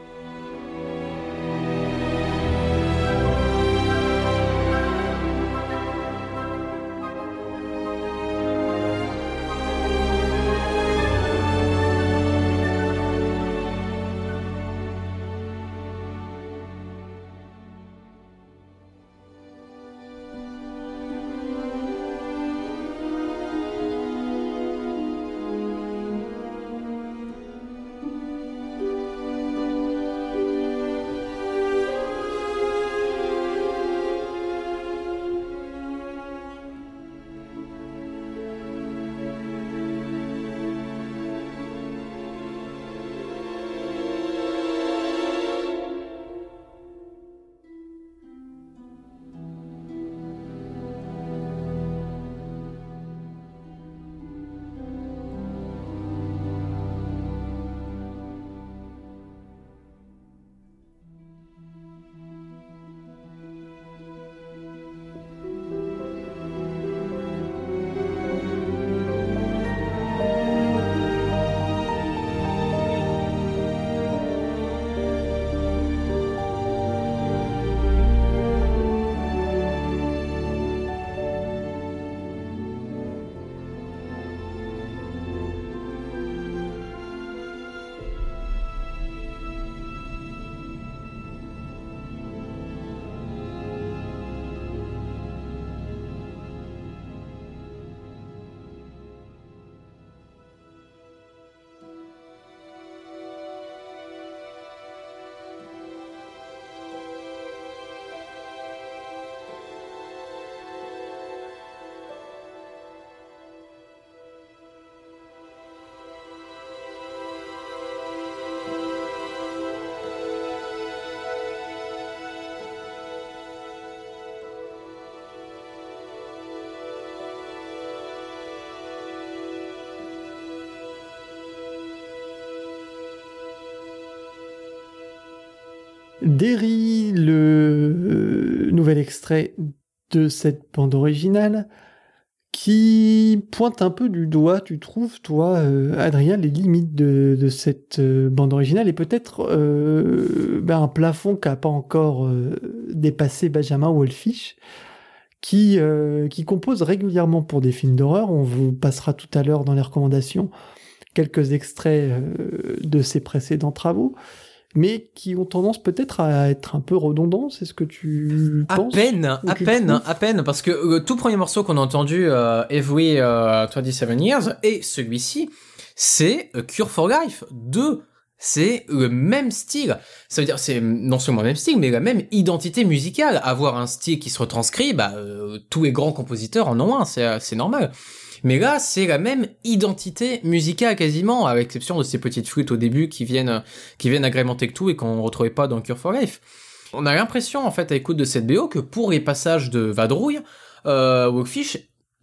[SPEAKER 1] Derry, le nouvel extrait de cette bande originale, qui pointe un peu du doigt, tu trouves, toi, euh, Adrien, les limites de, cette euh, bande originale et peut-être euh, ben, un plafond qu'a pas encore dépassé Benjamin Wolfish, qui compose régulièrement pour des films d'horreur. On vous passera tout à l'heure dans les recommandations quelques extraits de ses précédents travaux mais qui ont tendance peut-être à être un peu redondants, c'est ce que tu penses
[SPEAKER 2] À peine, à peine, à peine, parce que le tout premier morceau qu'on a entendu, euh, Every 27 euh, Years, et celui-ci, c'est Cure for Life 2. C'est le même style. Ça veut dire, c'est non seulement le même style, mais la même identité musicale. Avoir un style qui se retranscrit, bah, euh, tous les grands compositeurs en ont un, c'est normal. Mais là, c'est la même identité musicale quasiment, à l'exception de ces petites flûtes au début qui viennent, qui viennent agrémenter tout et qu'on retrouvait pas dans Cure for Life. On a l'impression, en fait, à l'écoute de cette BO, que pour les passages de vadrouille, euh, Walkfish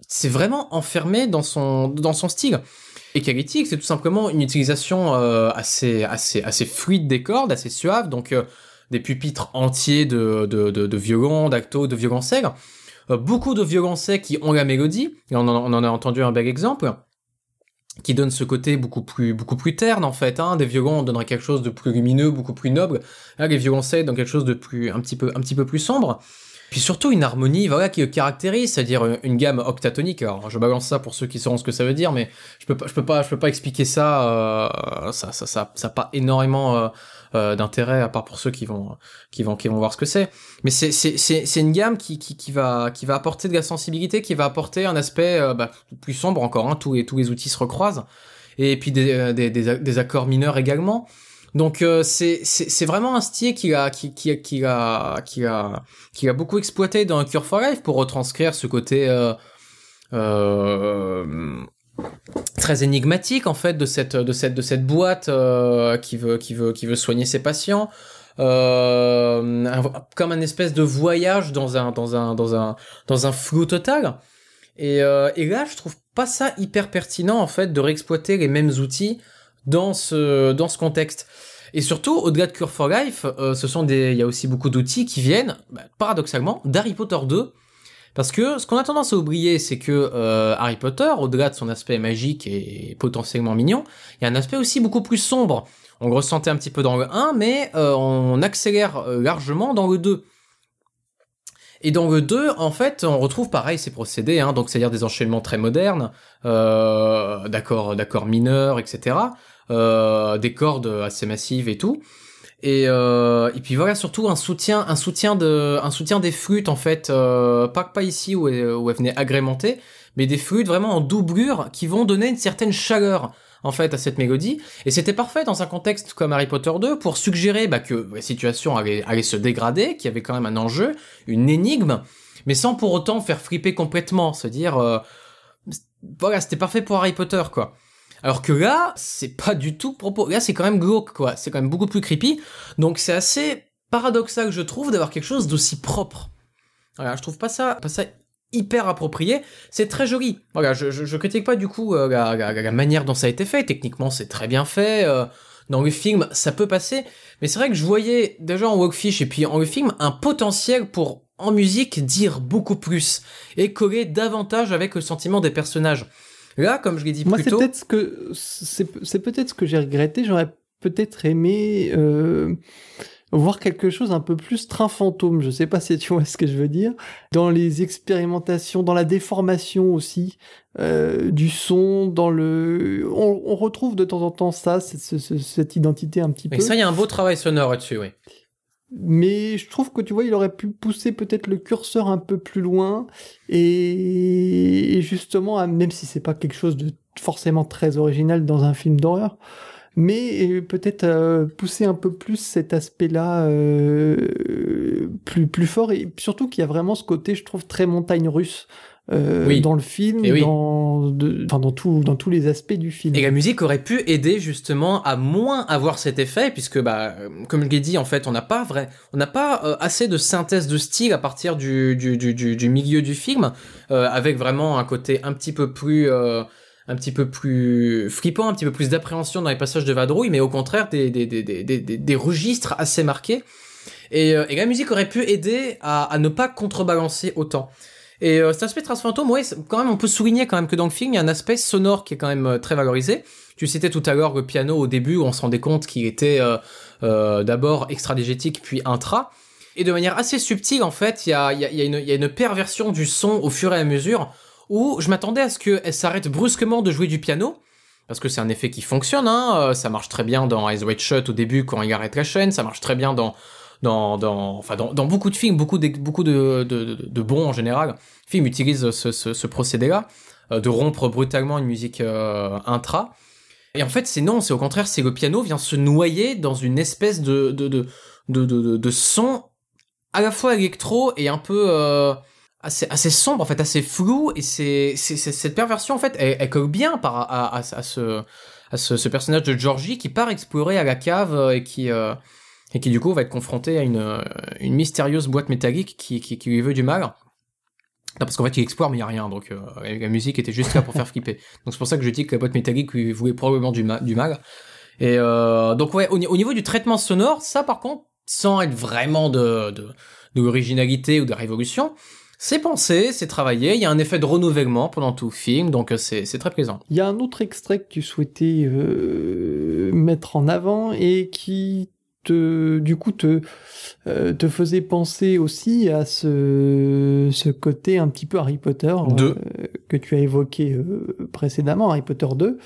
[SPEAKER 2] c'est vraiment enfermé dans son, dans son style. Et Kalitik, c'est tout simplement une utilisation euh, assez, assez, assez fluide des cordes, assez suave, donc euh, des pupitres entiers de, de, de, de violon, d'acto, de violoncelle, euh, beaucoup de violoncelles qui ont la mélodie, et on en, a entendu un bel exemple, qui donne ce côté beaucoup plus beaucoup plus terne en fait. Hein. Des violons donneraient quelque chose de plus lumineux, beaucoup plus noble. Là, les violoncelles donnent quelque chose de plus un petit peu un petit peu plus sombre. Puis surtout une harmonie, voilà, qui le caractérise, c'est-à-dire une gamme octatonique. Alors, je balance ça pour ceux qui sauront ce que ça veut dire, mais je peux pas, je peux pas, je peux pas expliquer ça. Euh, ça, ça, ça, ça, pas énormément euh, euh, d'intérêt à part pour ceux qui vont, qui vont, qui vont voir ce que c'est. Mais c'est, c'est, c'est, c'est une gamme qui, qui, qui va, qui va apporter de la sensibilité, qui va apporter un aspect euh, bah, plus sombre encore. Hein, tous les, tous les outils se recroisent. Et puis des, euh, des, des, des accords mineurs également. Donc euh, c'est c'est vraiment un style qui a qui qui qui a qui a qui a beaucoup exploité dans Cure for Life pour retranscrire ce côté euh, euh, très énigmatique en fait de cette de cette de cette boîte euh, qui veut qui veut qui veut soigner ses patients. Euh, comme un espèce de voyage dans un dans un dans un dans un flou total et, euh, et là je trouve pas ça hyper pertinent en fait de réexploiter les mêmes outils dans ce dans ce contexte. Et surtout, au-delà de Cure for Life, ce sont des, il y a aussi beaucoup d'outils qui viennent, bah, paradoxalement, d'Harry Potter 2. Parce que ce qu'on a tendance à oublier, c'est que euh, Harry Potter, au-delà de son aspect magique et potentiellement mignon, il y a un aspect aussi beaucoup plus sombre. On le ressentait un petit peu dans le 1, mais euh, on accélère largement dans le 2. Et dans le 2, en fait, on retrouve pareil ces procédés, hein, donc c'est-à-dire des enchaînements très modernes, euh, d'accords, mineurs, etc., euh, des cordes assez massives et tout. Et, euh, et puis voilà, surtout un soutien, un soutien de, un soutien des flûtes en fait, euh, pas pas ici où, où elles venaient agrémenter, mais des flûtes vraiment en doublure qui vont donner une certaine chaleur en fait à cette mélodie et c'était parfait dans un contexte comme Harry Potter 2 pour suggérer bah, que la situation allait, allait se dégrader, qu'il y avait quand même un enjeu, une énigme, mais sans pour autant faire flipper complètement, se dire euh, voilà c'était parfait pour Harry Potter quoi. Alors que là, c'est pas du tout propos. Là, c'est quand même glauque, quoi. C'est quand même beaucoup plus creepy. Donc, c'est assez paradoxal, je trouve, d'avoir quelque chose d'aussi propre. Voilà, je trouve pas ça, pas ça hyper approprié. C'est très joli. Voilà, je, je, critique pas du coup euh, la, manière dont ça a été fait. Techniquement, c'est très bien fait. Euh, dans le film, ça peut passer. Mais c'est vrai que je voyais déjà en Walkfish et puis en le film un potentiel pour en musique dire beaucoup plus et coller davantage avec le sentiment des personnages. Là, comme je l'ai dit
[SPEAKER 1] Moi,
[SPEAKER 2] plus tôt,
[SPEAKER 1] peut-être ce que c'est peut-être ce que j'ai regretté. J'aurais peut-être aimé euh, voir quelque chose un peu plus train fantôme. Je sais pas si tu vois ce que je veux dire. Dans les expérimentations, dans la déformation aussi euh, du son, dans le, on, on, retrouve de temps en temps ça, cette, cette identité un petit
[SPEAKER 2] Mais
[SPEAKER 1] peu.
[SPEAKER 2] ça, il y a un beau travail sonore là-dessus, oui.
[SPEAKER 1] Mais je trouve que tu vois, il aurait pu pousser peut-être le curseur un peu plus loin et, justement, même si c'est pas quelque chose de forcément très original dans un film d'horreur, mais peut-être euh, pousser un peu plus cet aspect-là euh, plus plus fort et surtout qu'il y a vraiment ce côté, je trouve, très montagne russe euh, dans le film, dans, de, enfin, dans, tout, dans tous les aspects du film.
[SPEAKER 2] Et la musique aurait pu aider justement à moins avoir cet effet, puisque bah, comme je l'ai dit, en fait, on n'a pas vrai, on n'a pas euh, assez de synthèse de style à partir du, du, du, du, milieu du film, euh, avec vraiment un côté un petit peu plus euh, un petit peu plus flippant, un petit peu plus d'appréhension dans les passages de vadrouille, mais au contraire des, des, des, des, des, des registres assez marqués. Et, euh, et la musique aurait pu aider à, à ne pas contrebalancer autant. Et euh, cet aspect Trace Fantôme, ouais, quand même, on peut souligner quand même que dans le film, il y a un aspect sonore qui est quand même euh, très valorisé. Tu citais tout à l'heure le piano au début, où on se rendait compte qu'il était euh, d'abord extradégétique, puis intra. Et de manière assez subtile, en fait, il y a, une, perversion du son au fur et à mesure, où je m'attendais à ce qu'elle s'arrête brusquement de jouer du piano, parce que c'est un effet qui fonctionne, hein, ça marche très bien dans Eyes Wide Shut au début quand il arrête la chaîne, ça marche très bien dans dans, dans, enfin dans, beaucoup de films, beaucoup de, beaucoup de, de, de, bons en général, films utilisent ce, ce, procédé-là, euh, de rompre brutalement une musique euh, intra. Et en fait, c'est non, c'est au contraire, c'est le piano vient se noyer dans une espèce de, de, de, de, de, son à la fois électro et un peu euh, assez, sombre, en fait, assez flou. Et c'est, cette perversion, en fait, elle, elle colle bien par, à, à, ce, à ce, personnage de Georgie qui part explorer à la cave et qui, et qui du coup va être confronté à une, euh, une mystérieuse boîte métallique qui, qui, qui lui veut du mal. Non, parce qu'en fait, il explore, mais il n'y a rien, donc euh, la musique était juste là pour faire flipper. Donc c'est pour ça que je dis que la boîte métallique lui voulait probablement du, ma du mal. Et euh, donc ouais, au, au, niveau du traitement sonore, ça par contre, sans être vraiment de, de, de l'originalité ou de révolution, c'est pensé, c'est travaillé, il y a un effet de renouvellement pendant tout le film, donc c'est très plaisant.
[SPEAKER 1] Il y a un autre extrait que tu souhaitais euh, mettre en avant et qui te, du coup, te, euh, te faisait penser aussi à ce, ce côté un petit peu Harry Potter
[SPEAKER 2] euh,
[SPEAKER 1] que tu as évoqué euh, précédemment, Harry Potter 2.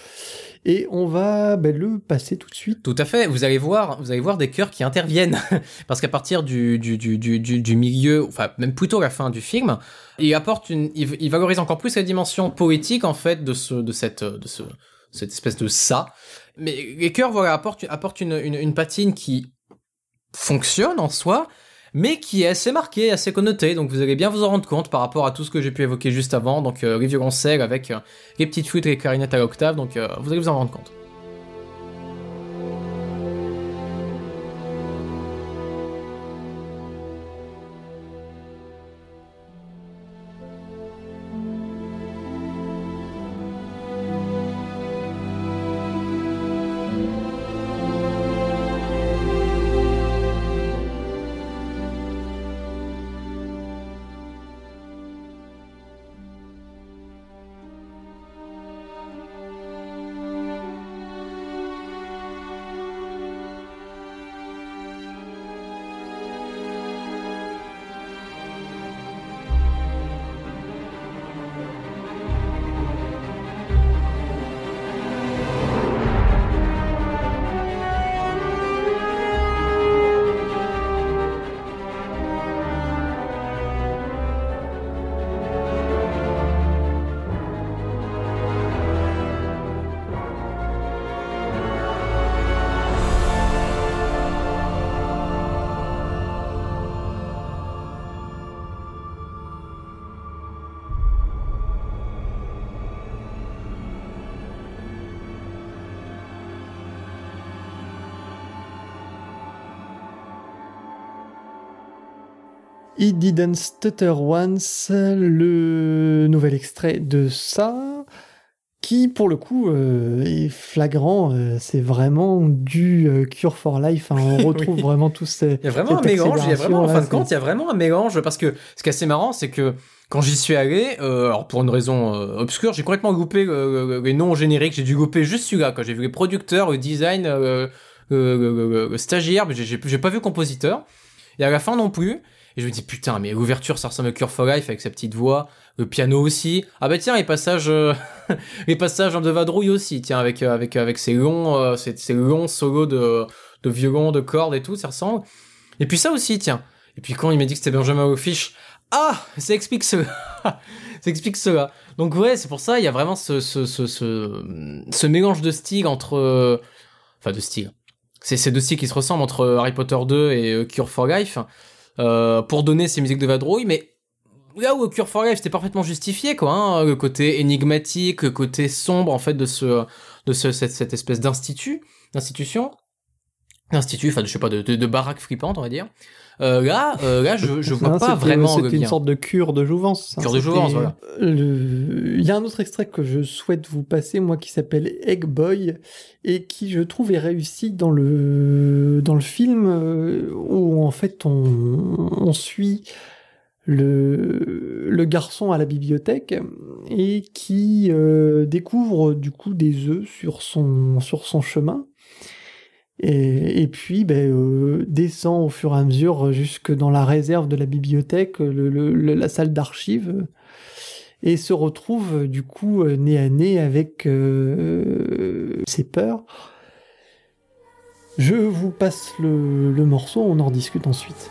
[SPEAKER 1] Et on va ben, le passer tout de suite.
[SPEAKER 2] Tout à fait. Vous allez voir, vous allez voir des chœurs qui interviennent parce qu'à partir du, du, du, du, du milieu, enfin même plutôt la fin du film, il apporte une, il, il valorise encore plus la dimension poétique en fait de ce, de cette, de ce, cette espèce de ça. Mais les chœurs, voilà, apportent, apportent une, patine qui fonctionne en soi, mais qui est assez marquée, assez connotée. Donc vous allez bien vous en rendre compte par rapport à tout ce que j'ai pu évoquer juste avant. Donc euh, les violoncelles avec euh, les petites flûtes et les clarinettes à l'octave. Donc euh, vous allez vous en rendre compte.
[SPEAKER 1] Didn't Stutter Once, le nouvel extrait de ça, qui pour le coup euh, est flagrant. Euh, c'est vraiment du euh, Cure for Life. Hein, on retrouve oui. vraiment tous ces.
[SPEAKER 2] Il y a vraiment un mélange. Il y a vraiment, en fin de compte, il y a vraiment un mélange parce que ce qui est assez marrant, c'est que quand j'y suis allé, euh, alors pour une raison euh, obscure, j'ai complètement loupé euh, les noms génériques. J'ai dû louper juste celui-là. Quand j'ai vu les producteurs, le design, le stagiaire, mais j'ai pas vu compositeur. Et à la fin non plus. Et je me dis, putain, mais l'ouverture, ça ressemble à Cure for Life avec sa petite voix. Le piano aussi. Ah bah tiens, les passages, euh, les passages de vadrouille aussi, tiens, avec, avec, avec ces longs, euh, ces, longs solos de, de violon, de cordes et tout, ça ressemble. Et puis ça aussi, tiens. Et puis quand il m'a dit que c'était Benjamin O'Fish, ah, ça explique cela. ça explique cela. Donc ouais, c'est pour ça, il y a vraiment ce, ce, ce, ce, ce mélange de styles entre, euh, enfin de styles. C'est ces deux styles qui se ressemblent entre Harry Potter 2 et Cure for Life euh, pour donner ces musiques de vadrouille, mais là où Cure for Life c'était parfaitement justifié, quoi, hein, le côté énigmatique, le côté sombre en fait de ce, de ce, cette, cette espèce d'institut, d'institution. Institut, enfin je sais pas, de, de, de baraque flippante, on va dire. Euh, là, euh, là, je, je vois pas vraiment.
[SPEAKER 1] C'était une sorte de cure de jouvence.
[SPEAKER 2] Cure de jouvence, voilà.
[SPEAKER 1] Il y a un autre extrait que je souhaite vous passer, moi, qui s'appelle Egg Boy et qui, je trouve, est réussi dans le dans le film euh, où en fait on, on suit le, le garçon à la bibliothèque et qui euh, découvre du coup des œufs sur son sur son chemin et, puis ben, euh, descend au fur et à mesure jusque dans la réserve de la bibliothèque, le, le, la salle d'archives, et se retrouve du coup nez à nez avec euh, ses peurs. Je vous passe le, le morceau, on en discute ensuite.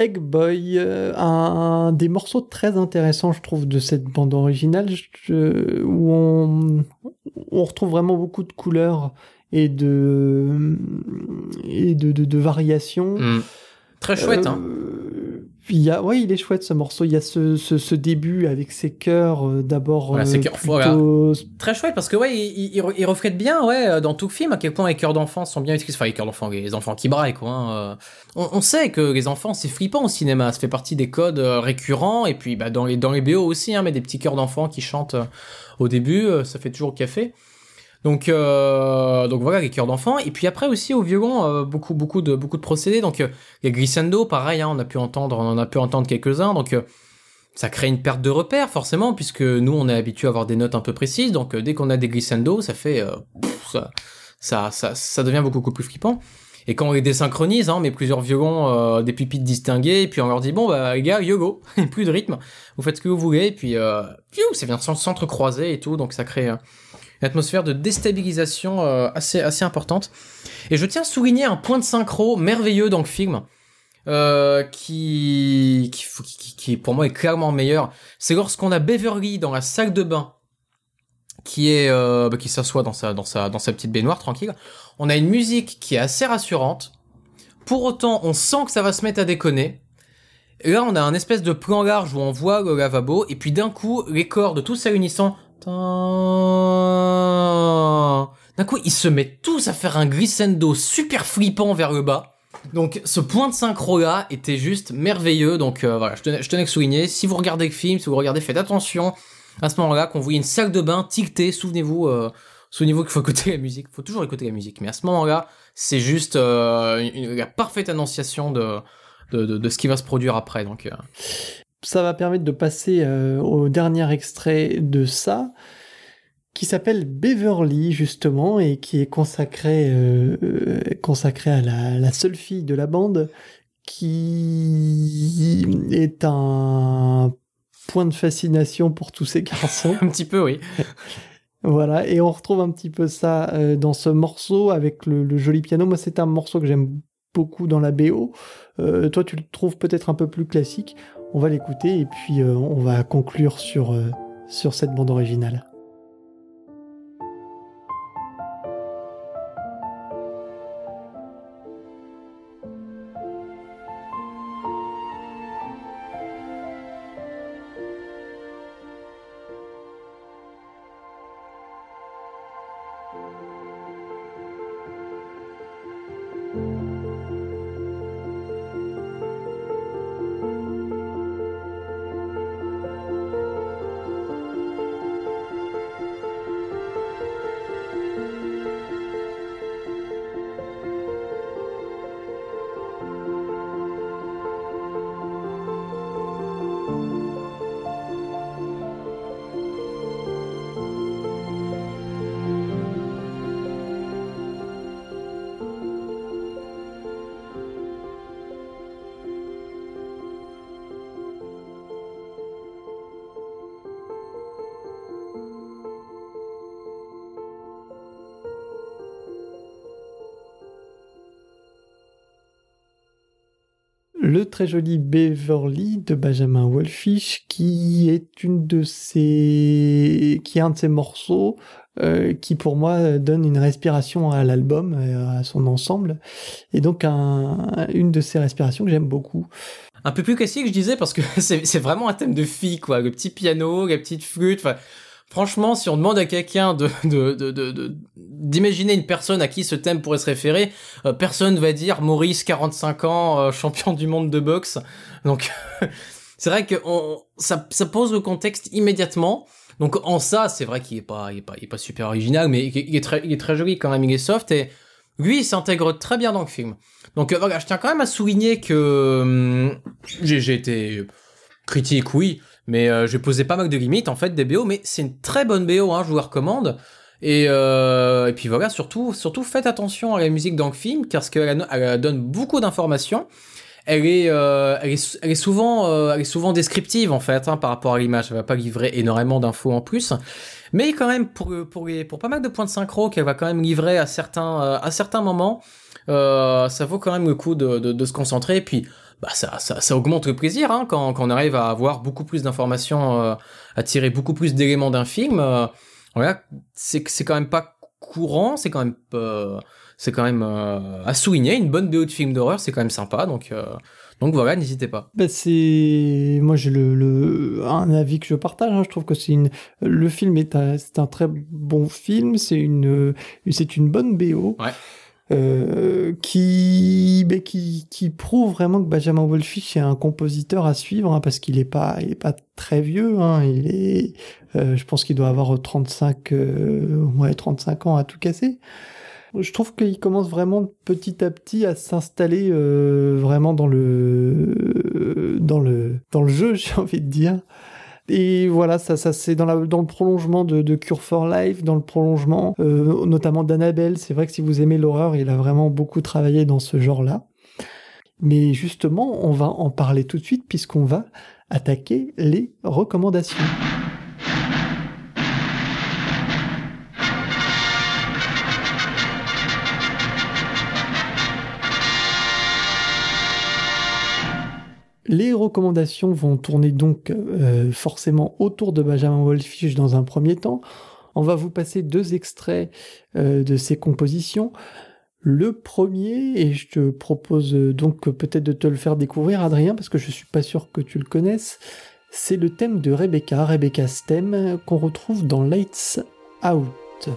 [SPEAKER 1] Egg Boy, euh, un, des morceaux très intéressants, je trouve, de cette bande originale, où on, on, retrouve vraiment beaucoup de couleurs et de et de, de, de variations.
[SPEAKER 2] Mm. Très chouette, hein.
[SPEAKER 1] Euh, il y a, ouais, il est chouette ce morceau. Il y a ce, ce, ce début avec ses chœurs euh, d'abord
[SPEAKER 2] Voilà, ses chœurs,
[SPEAKER 1] plutôt
[SPEAKER 2] Très chouette parce que ouais, il, il, il reflète bien ouais euh, dans tout le film à quel point les cœurs d'enfants sont bien utilisés. Enfin, les cœurs d'enfants, les enfants qui braillent quoi. hein, euh. On, on sait que les enfants c'est flippant au cinéma, ça fait partie des codes euh, récurrents et puis bah dans les dans les BO aussi, hein, mais des petits chœurs d'enfants qui chantent euh, au début, euh, ça fait toujours café. Donc, euh, donc voilà les chœurs d'enfants. Et puis après aussi au violon, euh, beaucoup beaucoup de beaucoup de procédés. Donc euh, les glissando, pareil, hein, on a pu entendre, on en a pu entendre quelques-uns. Donc euh, ça crée une perte de repère forcément, puisque nous on est habitué à avoir des notes un peu précises. Donc euh, dès qu'on a des glissando, ça fait pff, ça, ça, ça, devient beaucoup plus flippant. Et quand on les désynchronise, hein, on met plusieurs violons, euh, des pupitres distingués, et puis on leur dit bon bah les gars, yogo, plus de rythme, vous faites ce que vous voulez, et puis euh, ça vient s'entrecroiser et tout, donc ça crée une atmosphère de déstabilisation euh, assez assez importante. Et je tiens à souligner un point de synchro merveilleux dans le film. Euh, qui, qui, pour moi est clairement meilleur, c'est lorsqu'on a Beverly dans la salle de bain qui est euh, bah, qui s'assoit dans sa dans sa dans sa petite baignoire tranquille. On a une musique qui est assez rassurante. Pour autant, on sent que ça va se mettre à déconner. Et là, on a un espèce de plan large où on voit le lavabo et puis d'un coup, les cordes tous s'unissant D'un coup, ils se mettent tous à faire un glissando super flippant vers le bas. Donc ce point de synchro là était juste merveilleux. Donc euh, voilà, je tenais, je tenais à souligner. Si vous regardez le film, si vous regardez, faites attention à ce moment-là qu'on voit une salle de bain tiltée. Souvenez-vous, euh, souvenez-vous qu'il faut écouter la musique. Il faut toujours écouter la musique. Mais à ce moment-là, c'est juste euh, une, la parfaite annonciation de, de, de, de, ce qui va se produire après. Donc euh.
[SPEAKER 1] Ça va permettre de passer au dernier extrait de ça qui s'appelle Beverly justement et qui est consacré euh, consacré à la, la, seule fille de la bande qui est un point de fascination pour tous ces garçons.
[SPEAKER 2] un petit peu, oui.
[SPEAKER 1] voilà, et on retrouve un petit peu ça euh, dans ce morceau avec le, le joli piano. Moi, c'est un morceau que j'aime beaucoup dans la BO. Euh, toi, tu le trouves peut-être un peu plus classique. On va l'écouter et puis euh, on va conclure sur, euh, sur cette bande originale. Très joli Beverly de Benjamin Wolfish, qui est une de ces, qui est un de ces morceaux euh, qui pour moi donne une respiration à l'album, à son ensemble, et donc un, une de ces respirations que j'aime beaucoup.
[SPEAKER 2] Un peu plus classique, je disais, parce que c'est vraiment un thème de fille, quoi. Le petit piano, la petite flûte, enfin Franchement, si on demande à quelqu'un de, de, de, d'imaginer une personne à qui ce thème pourrait se référer, euh, personne va dire Maurice, 45 ans, euh, champion du monde de boxe. Donc, c'est vrai que ça, ça pose le contexte immédiatement. Donc, en ça, c'est vrai qu'il est pas, il est pas, il est pas super original, mais il est très, il est très joli quand même, il est soft et lui, il s'intègre très bien dans le film. Donc, euh, voilà, je tiens quand même à souligner que hum, j'ai été critique, oui, mais euh, j'ai posé pas mal de limites en fait des BO, mais c'est une très bonne BO, hein, je vous la recommande. Et, euh, et puis voilà, surtout, surtout faites attention à la musique dans le film, parce qu'elle elle donne beaucoup d'informations. Elle est, euh, elle est, elle est souvent, euh, elle est souvent descriptive en fait hein, par rapport à l'image. Elle va pas livrer énormément d'infos en plus, mais quand même pour pour les, pour pas mal de points de synchro qu'elle va quand même livrer à certains euh, à certains moments, euh, ça vaut quand même le coup de, de, de se concentrer. Et puis bah ça, ça, ça, augmente le plaisir hein, quand, quand on arrive à avoir beaucoup plus d'informations, euh, à tirer beaucoup plus d'éléments d'un film. Euh, voilà, c'est c'est quand même pas courant, c'est quand même euh, c'est quand même euh, à souligner. Une bonne BO de film d'horreur, c'est quand même sympa. Donc euh, donc voilà, n'hésitez pas.
[SPEAKER 1] Bah c'est moi j'ai le, le, un avis que je partage. Hein. Je trouve que c'est une le film est un, c'est un très bon film. C'est une c'est une bonne BO.
[SPEAKER 2] Ouais.
[SPEAKER 1] Euh, qui, bah, qui, qui prouve vraiment que Benjamin Wolfish est un compositeur à suivre, hein, parce qu'il est pas, il est pas très vieux, hein, il est, euh, je pense qu'il doit avoir 35, euh, ouais, 35 ans à tout casser. Je trouve qu'il commence vraiment petit à petit à s'installer euh, vraiment dans le, dans le, dans le jeu, j'ai envie de dire. Et voilà, ça, ça c'est dans, dans le prolongement de, de Cure for Life, dans le prolongement euh, notamment d'Annabelle. C'est vrai que si vous aimez l'horreur, il a vraiment beaucoup travaillé dans ce genre-là. Mais justement, on va en parler tout de suite puisqu'on va attaquer les recommandations. Les recommandations vont tourner donc euh, forcément autour de Benjamin Wolfish dans un premier temps. On va vous passer deux extraits euh, de ses compositions. Le premier, et je te propose donc peut-être de te le faire découvrir, Adrien, parce que je suis pas sûr que tu le connaisses, C'est le thème de Rebecca, Rebecca's thème, qu'on retrouve dans Lights Out.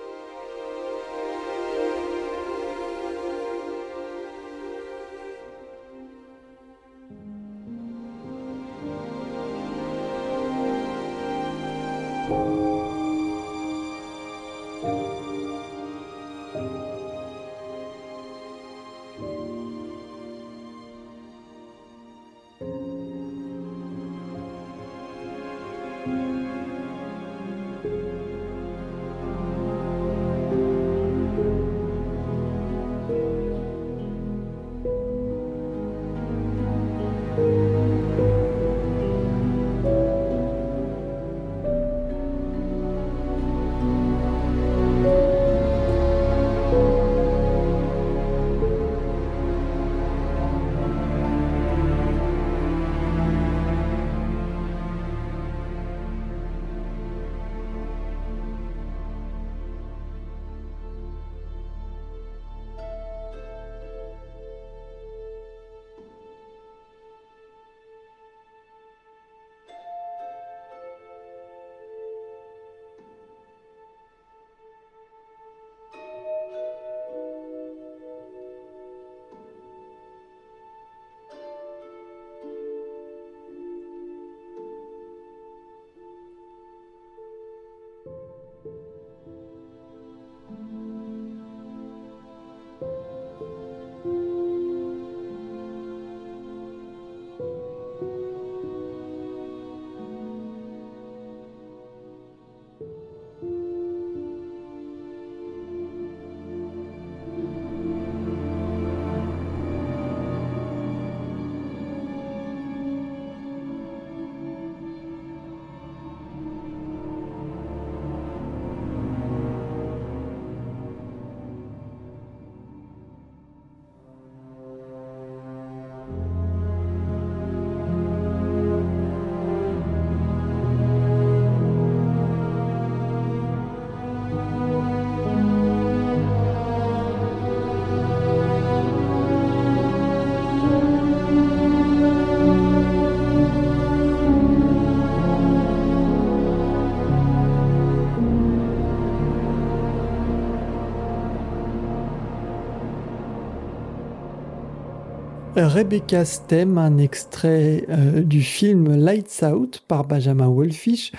[SPEAKER 1] Rebecca's Theme, un extrait euh, du film Lights Out par Benjamin Wolfish.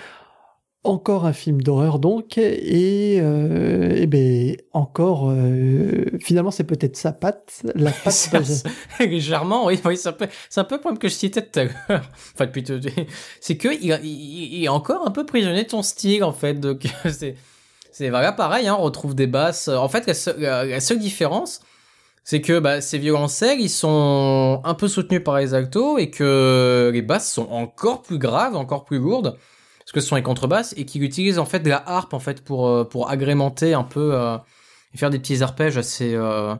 [SPEAKER 1] Encore un film d'horreur donc, et, euh, et ben encore, euh, finalement c'est peut-être sa patte, la patte.
[SPEAKER 2] Légèrement, oui, oui c'est un peu, c'est un peu le problème que je citais tout à l'heure. enfin, plutôt, c'est que il, il, est encore un peu prisonnier de son style en fait, donc c'est, c'est voilà pareil, hein, on retrouve des basses. En fait, la, la seule différence, c'est que bah, ces violoncelles, ils sont un peu soutenus par les altos et que les basses sont encore plus graves, encore plus lourdes, parce que ce sont les contrebasses et qu'ils utilisent en fait de la harpe en fait pour euh, pour agrémenter un peu euh, et faire des petits arpèges assez euh,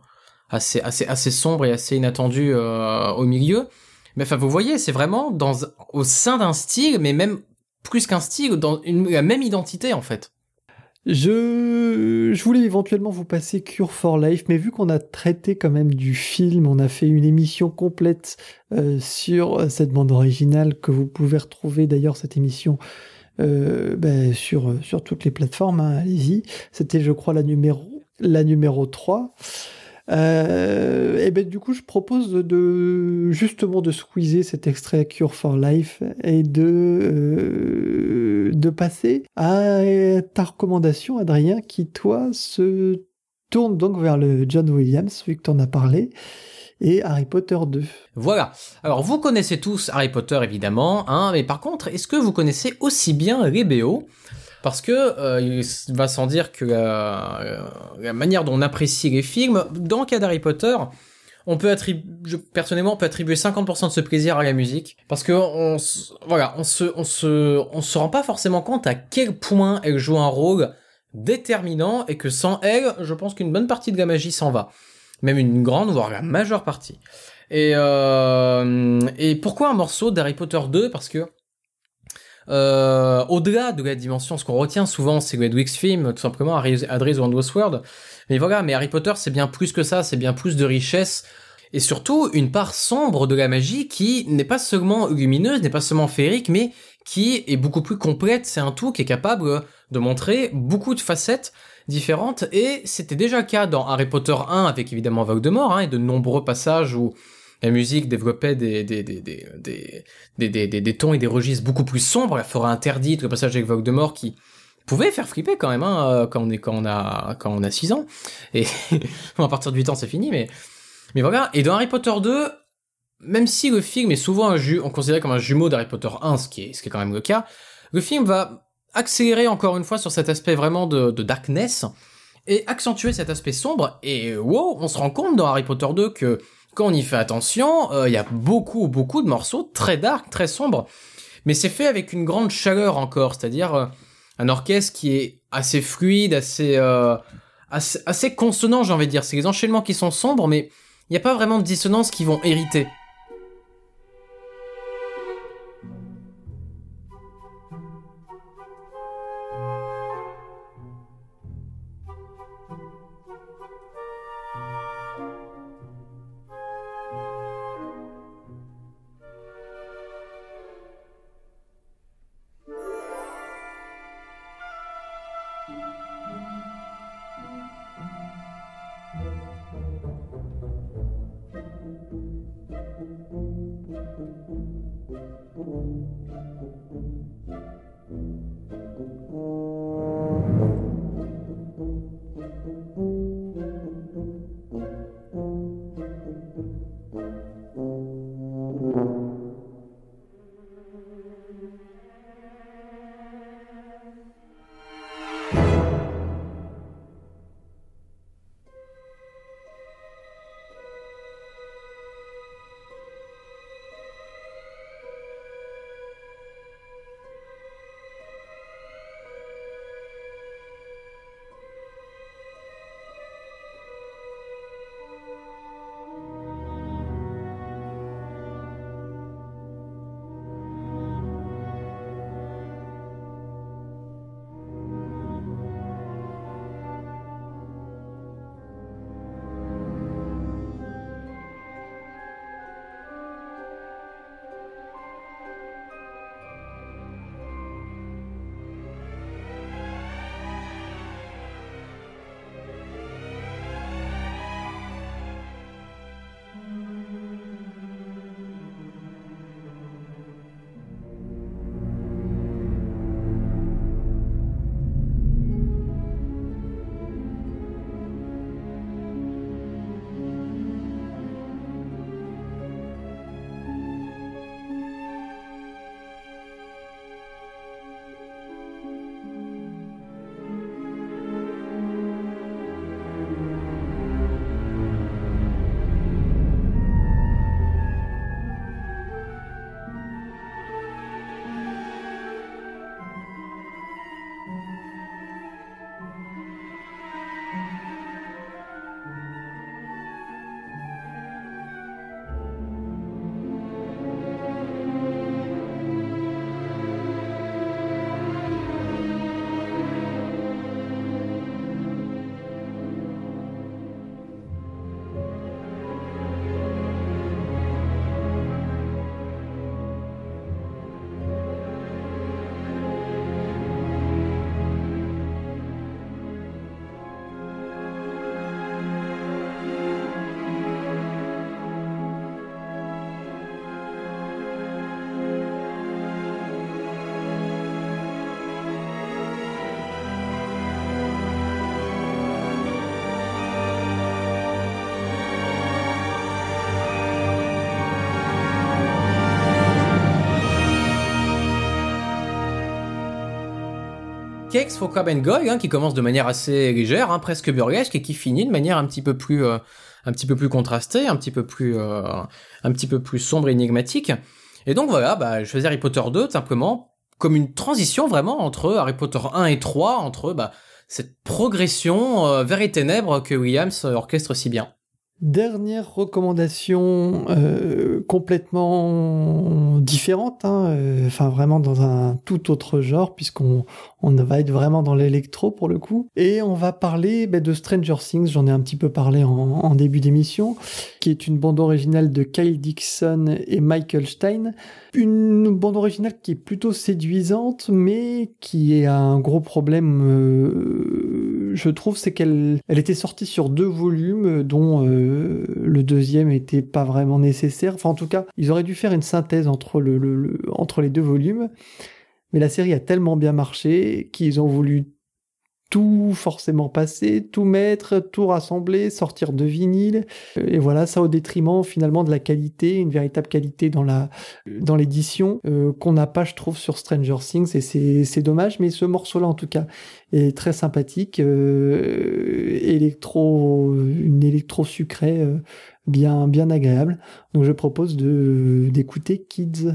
[SPEAKER 2] assez assez assez sombres et assez inattendus au milieu. Mais enfin, vous voyez, c'est vraiment dans au sein d'un style, mais même plus qu'un style, dans une, la même identité en fait.
[SPEAKER 1] Je, je voulais éventuellement vous passer Cure for Life, mais vu qu'on a traité quand même du film, on a fait une émission complète euh, sur cette bande originale que vous pouvez retrouver d'ailleurs cette émission euh, ben, sur, sur toutes les plateformes, hein, allez-y. C'était je crois la numéro, la numéro 3. Euh, et ben du coup, je propose de justement de squeezer cet extrait Cure for Life et de euh, de passer à ta recommandation, Adrien, qui toi se tourne donc vers le John Williams, vu que tu en as parlé et Harry Potter 2.
[SPEAKER 2] Voilà. Alors vous connaissez tous Harry Potter évidemment, hein, mais par contre, est-ce que vous connaissez aussi bien les parce que euh, il va sans dire que la, manière dont on apprécie les films, dans le cas d'Harry Potter, on peut attribuer, personnellement, on peut attribuer 50% de ce plaisir à la musique, parce que on, voilà, on se, on se, on se rend pas forcément compte à quel point elle joue un rôle déterminant et que sans elle, je pense qu'une bonne partie de la magie s'en va, même une grande voire la majeure partie. Et euh, et pourquoi un morceau d'Harry Potter 2 Parce que euh, au-delà de la dimension, ce qu'on retient souvent, c'est le Edwig's film, tout simplement, Adris World. Mais voilà, mais Harry Potter, c'est bien plus que ça, c'est bien plus de richesse. et surtout une part sombre de la magie qui n'est pas seulement lumineuse, n'est pas seulement féerique, mais qui est beaucoup plus complète. C'est un tout qui est capable de montrer beaucoup de facettes différentes, et c'était déjà le cas dans Harry Potter 1 avec évidemment Voldemort, hein, et de nombreux passages où la musique développait des, des, des, des, des, tons et des registres beaucoup plus sombres, la forêt interdite, le passage avec Voldemort qui pouvait faire flipper quand même hein, euh, quand on est quand on a quand on a 6 ans. Et à partir de 8 ans c'est fini mais mais voilà. Et dans Harry Potter 2 même si le film est souvent on considère comme un jumeau d'Harry Potter 1 ce qui est ce qui est quand même le cas le film va accélérer encore une fois sur cet aspect vraiment de, de darkness et accentuer cet aspect sombre. Et wow on se rend compte dans Harry Potter 2 que quand on y fait attention, euh, il y a beaucoup, beaucoup de morceaux très dark, très sombres, mais c'est fait avec une grande chaleur encore, c'est-à-dire euh, un orchestre qui est assez fluide, assez, euh, assez, assez consonant, j'ai envie de dire. C'est les enchaînements qui sont sombres, mais il n'y a pas vraiment de dissonances qui vont hériter. Mm-hmm. Cakes for Crab and Goy, hein, qui commence de manière assez légère, hein, presque burlesque, et qui finit de manière un petit peu plus, euh, un petit peu plus contrastée, un petit peu plus, euh, un petit peu plus sombre et énigmatique. Et donc voilà, bah, je faisais Harry Potter 2 simplement comme une transition vraiment entre Harry Potter 1 et 3, entre bah, cette progression euh, vers les ténèbres que Williams orchestre si bien.
[SPEAKER 1] Dernière recommandation euh, complètement différente, hein, euh, enfin vraiment dans un tout autre genre puisqu'on on va être vraiment dans l'électro pour le coup. Et on va parler ben, de Stranger Things, j'en ai un petit peu parlé en, en début d'émission, qui est une bande originale de Kyle Dixon et Michael Stein. Une bande originale qui est plutôt séduisante mais qui a un gros problème... Euh, je trouve, c'est qu'elle elle était sortie sur deux volumes, dont euh, le deuxième était pas vraiment nécessaire. Enfin, en tout cas, ils auraient dû faire une synthèse entre les deux volumes. Mais la série a tellement bien marché qu'ils ont voulu tout forcément passer, tout mettre, tout rassembler, sortir de vinyle. Et voilà, ça au détriment finalement de la qualité, une véritable qualité dans la dans l'édition euh, qu'on n'a pas, je trouve, sur Stranger Things. Et c'est dommage, mais ce morceau-là en tout cas est très sympathique, euh, électro, une électro sucrée, euh, bien bien agréable. Donc je propose de d'écouter Kids.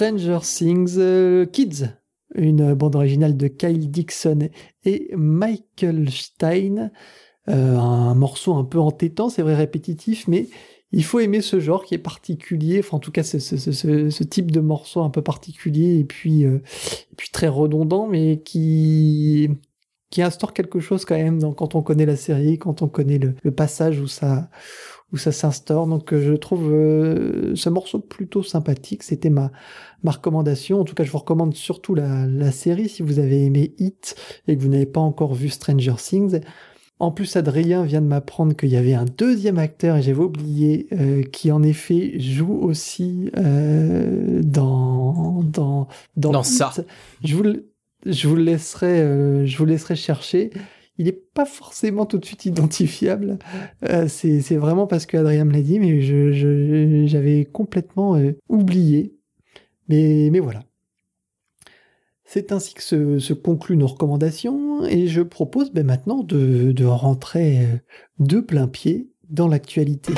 [SPEAKER 1] Stranger Things euh, Kids, une bande originale de Kyle Dixon et Michael Stein. Euh, un morceau un peu entêtant, c'est vrai répétitif, mais il faut aimer ce genre qui est particulier, enfin en tout cas ce, type de morceau un peu particulier et puis, euh, très redondant, mais qui, qui instaure quelque chose quand même quand on connaît la série, quand on connaît le, le passage où ça, où ça s'instaure. Donc euh, je trouve euh, ce morceau plutôt sympathique. C'était ma, ma recommandation. En tout cas, je vous recommande surtout la, la série si vous avez aimé Hit et que vous n'avez pas encore vu Stranger Things. En plus, Adrien vient de m'apprendre qu'il y avait un deuxième acteur, et j'avais oublié, euh, qui en effet joue aussi euh, dans, dans,
[SPEAKER 2] dans, dans ça.
[SPEAKER 1] Je vous, je vous laisserai, euh, je vous laisserai chercher il n'est pas forcément tout de suite identifiable. Euh, c'est vraiment parce que Adrien me l'a dit, mais j'avais complètement euh, oublié. Mais, mais voilà. C'est ainsi que se, se, concluent nos recommandations et je propose ben, maintenant de, de rentrer euh, de plein pied dans l'actualité.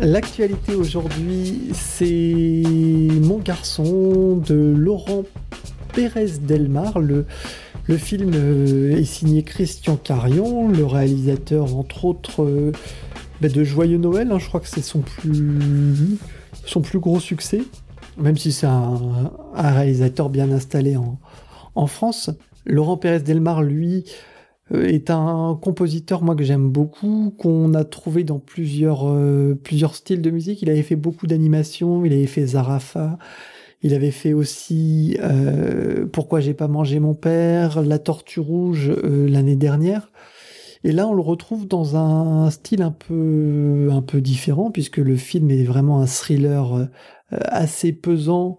[SPEAKER 1] L'actualité aujourd'hui, c'est Mon garçon de Laurent Pérez Delmar. Le, film euh, est signé Christian Carion, le réalisateur entre autres euh, bah, de Joyeux Noël, hein. je crois que c'est son plus, gros succès, même si c'est un, réalisateur bien installé en, France. Laurent Pérez Delmar, lui, euh, est un compositeur moi que j'aime beaucoup, qu'on a trouvé dans plusieurs, plusieurs styles de musique. Il avait fait beaucoup d'animations, il avait fait Zarafa, il avait fait aussi euh, Pourquoi j'ai pas mangé mon père, La Tortue Rouge l'année dernière. Et là, on le retrouve dans un style un peu, un peu différent, puisque le film est vraiment un thriller assez pesant,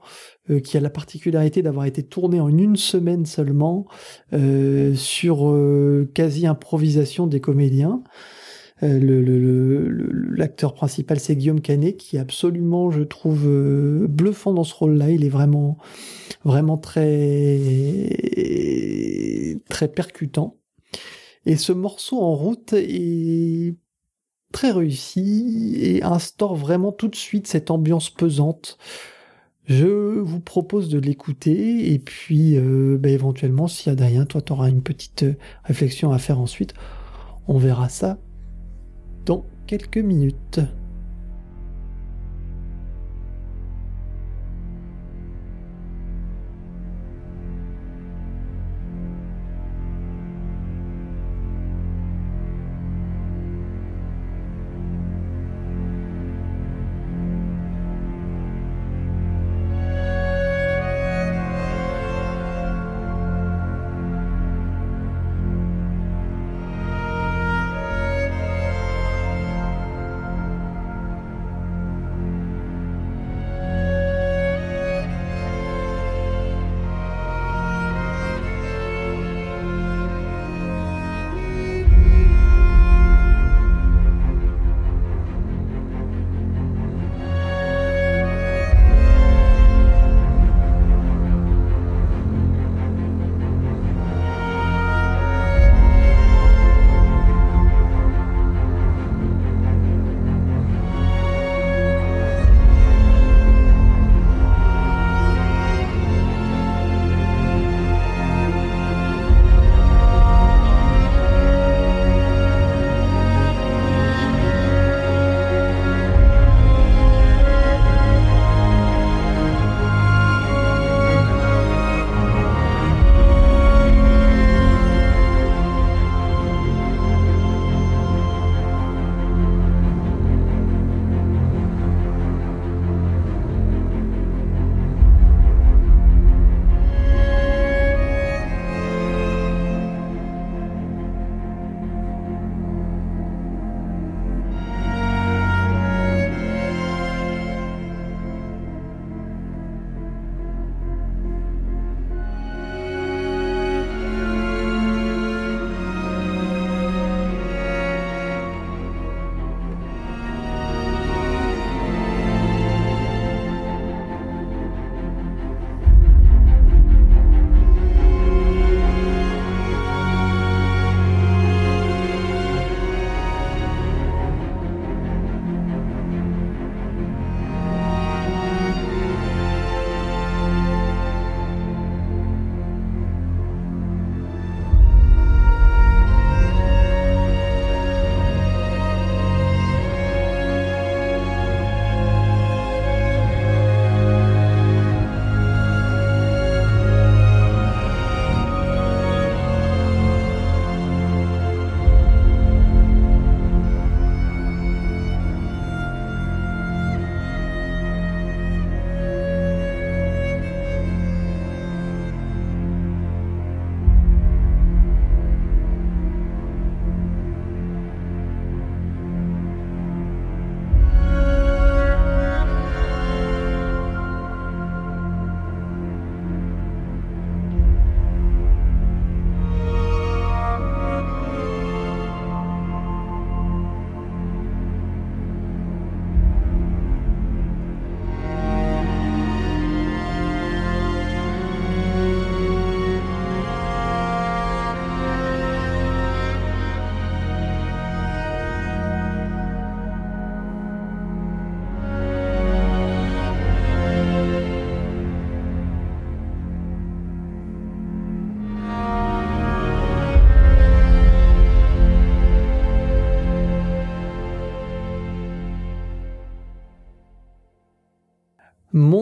[SPEAKER 1] euh, qui a la particularité d'avoir été tourné en une semaine seulement euh, sur euh, quasi improvisation des comédiens. L'acteur le, principal, c'est Guillaume Canet, qui est absolument, je trouve, bluffant dans ce rôle-là. Il est vraiment, vraiment très, très percutant. Et ce morceau en route est très réussi et instaure vraiment tout de suite cette ambiance pesante je vous propose de l'écouter et puis euh, bah, éventuellement, s'il y a rien, toi, tu auras une petite euh, réflexion à faire ensuite. On verra ça dans quelques minutes.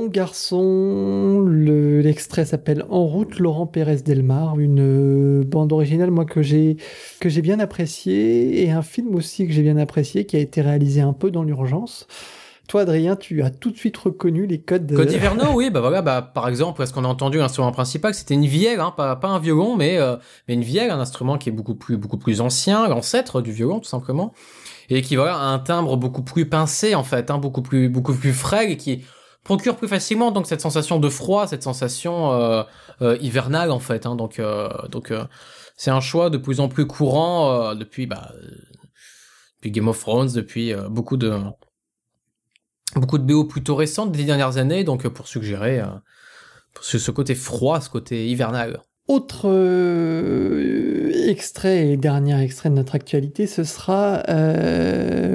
[SPEAKER 1] Garçon, le- l'extrait s'appelle En route Laurent Pérez Delmar, une euh, bande originale moi que j'ai que j'ai bien appréciée et un film aussi que j'ai bien apprécié qui a été réalisé un peu dans l'urgence. Toi Adrien, tu as tout de suite reconnu les codes de...
[SPEAKER 2] Code Hiverno, oui, bah voilà, bah par exemple, est-ce qu'on a entendu l'instrument principal, c'était une vielle, hein, pas, pas un violon, mais, euh, mais une vielle, un instrument qui est beaucoup plus, beaucoup plus ancien, l'ancêtre du violon, tout simplement, et qui voilà, a un timbre beaucoup plus pincé, en fait, hein, beaucoup plus, beaucoup plus frais, et qui procure plus facilement donc cette sensation de froid, cette sensation euh, euh, hivernale, en fait, hein, donc, euh, donc c'est un choix de plus en plus courant depuis, bah, depuis Game of Thrones, depuis beaucoup de beaucoup de BO plutôt récentes des dernières années, donc pour suggérer ce, ce côté froid, ce côté hivernal.
[SPEAKER 1] Autre extrait et dernier extrait de notre actualité, ce sera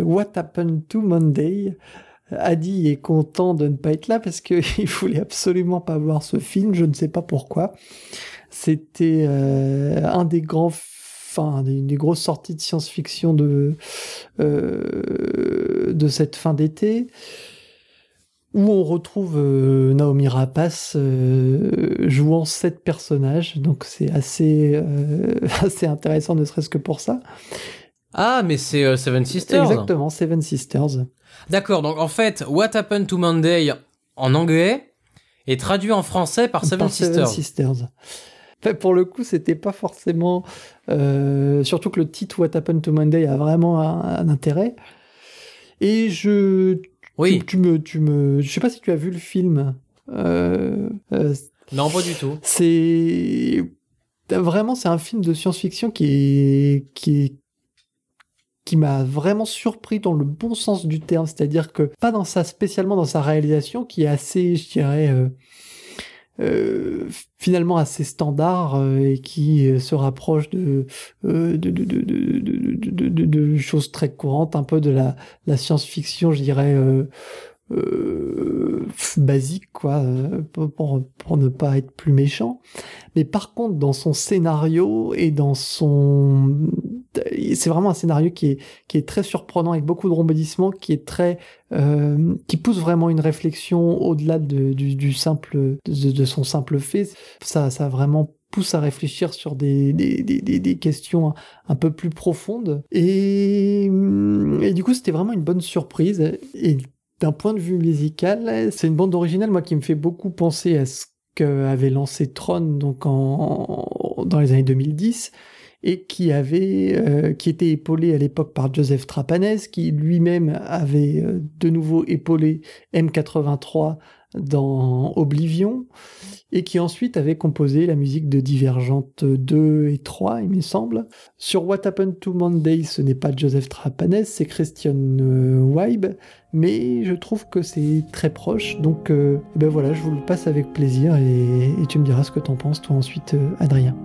[SPEAKER 1] What Happened to Monday. Adi est content de ne pas être là parce qu'il voulait absolument pas voir ce film, je ne sais pas pourquoi. C'était euh, un des grands, enfin, des, des grosses sorties de science-fiction de euh, de cette fin d'été où on retrouve euh, Naomi Rapace euh, jouant sept personnages, donc c'est assez euh, assez intéressant, ne serait-ce que pour ça.
[SPEAKER 2] Ah, mais c'est euh, Seven Sisters.
[SPEAKER 1] Exactement, Seven Sisters.
[SPEAKER 2] D'accord, donc en fait, What Happened to Monday en anglais est traduit en français par Seven
[SPEAKER 1] Par
[SPEAKER 2] Sisters.
[SPEAKER 1] Sisters. Enfin, pour le coup, c'était pas forcément. euh, surtout que le titre What Happened to Monday a vraiment un, un intérêt. Et je.
[SPEAKER 2] Oui,
[SPEAKER 1] Tu, tu me, tu me. Je sais pas si tu as vu le film. Euh, euh,
[SPEAKER 2] non, pas du tout.
[SPEAKER 1] c'est vraiment c'est un film de science-fiction qui est qui est qui m'a vraiment surpris dans le bon sens du terme, c'est-à-dire que pas dans sa spécialement dans sa réalisation qui est assez, je dirais, euh, euh, finalement assez standard euh, et qui euh, se rapproche de, euh, de, de, de, de, choses très courantes, un peu de la, la science-fiction, je dirais. Euh, basique quoi euh, pour, pour, ne pas être plus méchant. Mais par contre dans son scénario et dans son c'est vraiment un scénario qui est qui est très surprenant avec beaucoup de rebondissements qui est très euh, qui pousse vraiment une réflexion au-delà de, du, simple de, son simple fait. Ça ça vraiment pousse à réfléchir sur des, des, des, des, des questions un peu plus profondes. Et, et du coup c'était vraiment une bonne surprise. Et d'un point de vue musical, c'est une bande originale moi qui me fait beaucoup penser à ce qu'avait lancé Tron donc en, dans les années 2010 et qui avait euh, qui était épaulé à l'époque par Joseph Trapanès qui lui-même avait euh, de nouveau épaulé M83 dans Oblivion et qui ensuite avait composé la musique de Divergente 2 et 3 il me semble. Sur What Happened to Monday, ce n'est pas Joseph Trapanès, c'est Christian euh, mais je trouve que c'est très proche, donc euh, ben voilà, je vous le passe avec plaisir et, et tu me diras ce que t'en penses toi ensuite, euh, Adrien.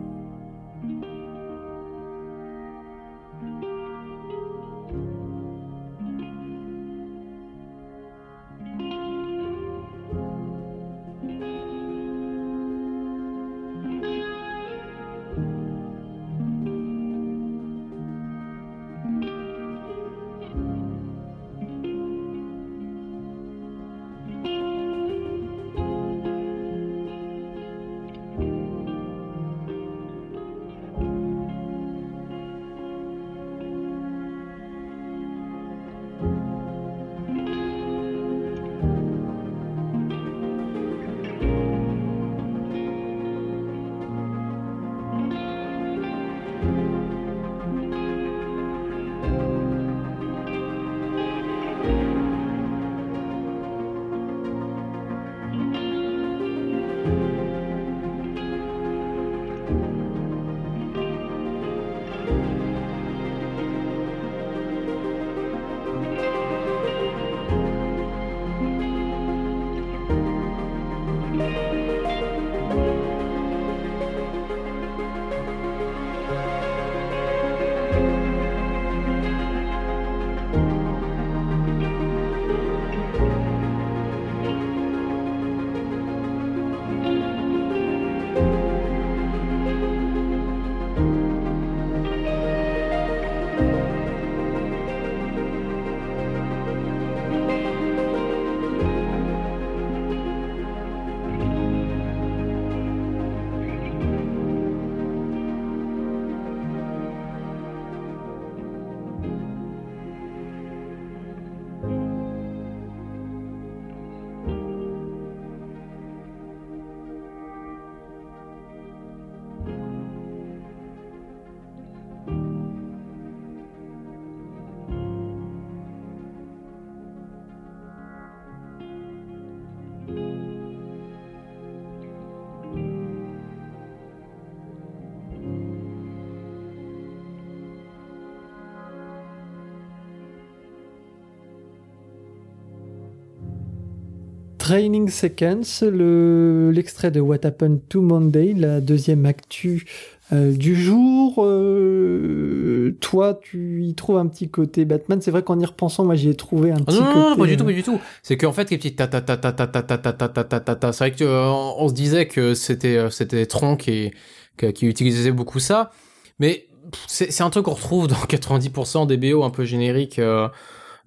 [SPEAKER 1] Training Seconds, le, l'extrait de What Happened to Monday, la deuxième actu euh, du jour. Euh, toi, tu y trouves un petit côté Batman. C'est vrai qu'en y repensant, moi, j'y ai trouvé un petit
[SPEAKER 2] non,
[SPEAKER 1] côté.
[SPEAKER 2] non, pas du tout,
[SPEAKER 1] euh,
[SPEAKER 2] pas du tout. C'est qu'en fait, les petites ta ta ta ta ta ta ta ta ta ta ta. C'est vrai que euh, on se disait que c'était euh, c'était Tron qui qui qui utilisait beaucoup ça, mais c'est c'est un truc qu'on retrouve dans 90% des BO un peu génériques euh,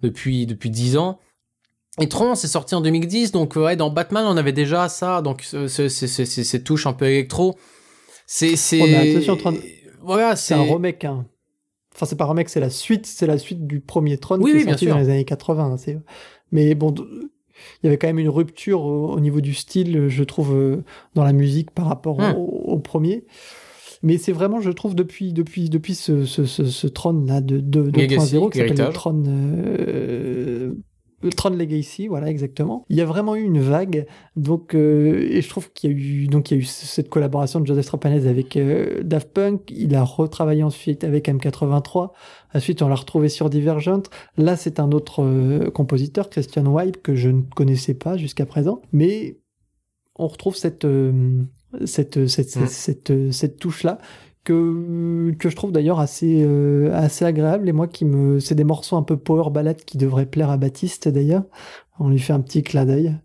[SPEAKER 2] depuis depuis 10 ans. Et Tron, c'est sorti en 2010, donc ouais, dans Batman, on avait déjà ça, donc ce- ce- ce- ce- ces touches un peu électro. C'est c'est. Voilà,
[SPEAKER 1] C'est un remake. Hein. Enfin, c'est pas un remake, c'est la suite, c'est la suite du premier Tron
[SPEAKER 2] Oui,
[SPEAKER 1] qui
[SPEAKER 2] oui,
[SPEAKER 1] est sorti dans les années 80. hein, Mais bon, il y avait quand même une rupture au, au niveau du style, je trouve, euh, dans la musique par rapport
[SPEAKER 2] Hmm.
[SPEAKER 1] au, au premier. Mais c'est vraiment, je trouve, depuis, depuis, depuis ce, ce, ce, ce Tron là de, de, 2.0
[SPEAKER 2] Legacy,
[SPEAKER 1] qui s'appelle le. Tron, euh, Tron Legacy, voilà exactement. Il y a vraiment eu une vague, donc euh, et je trouve qu'il y a eu donc il y a eu cette collaboration de Joseph Trapanese avec euh, Daft Punk. Il a retravaillé ensuite avec M83. Ensuite, on l'a retrouvé sur Divergent. Là, c'est un autre euh, compositeur, Christian Wipe, que je ne connaissais pas jusqu'à présent, mais on retrouve cette euh, cette cette, cette, cette, cette touche-là que, que je trouve d'ailleurs assez, euh, assez agréable et moi qui me c'est des morceaux un peu power ballad qui devraient plaire à Baptiste d'ailleurs on lui fait un petit clin d'œil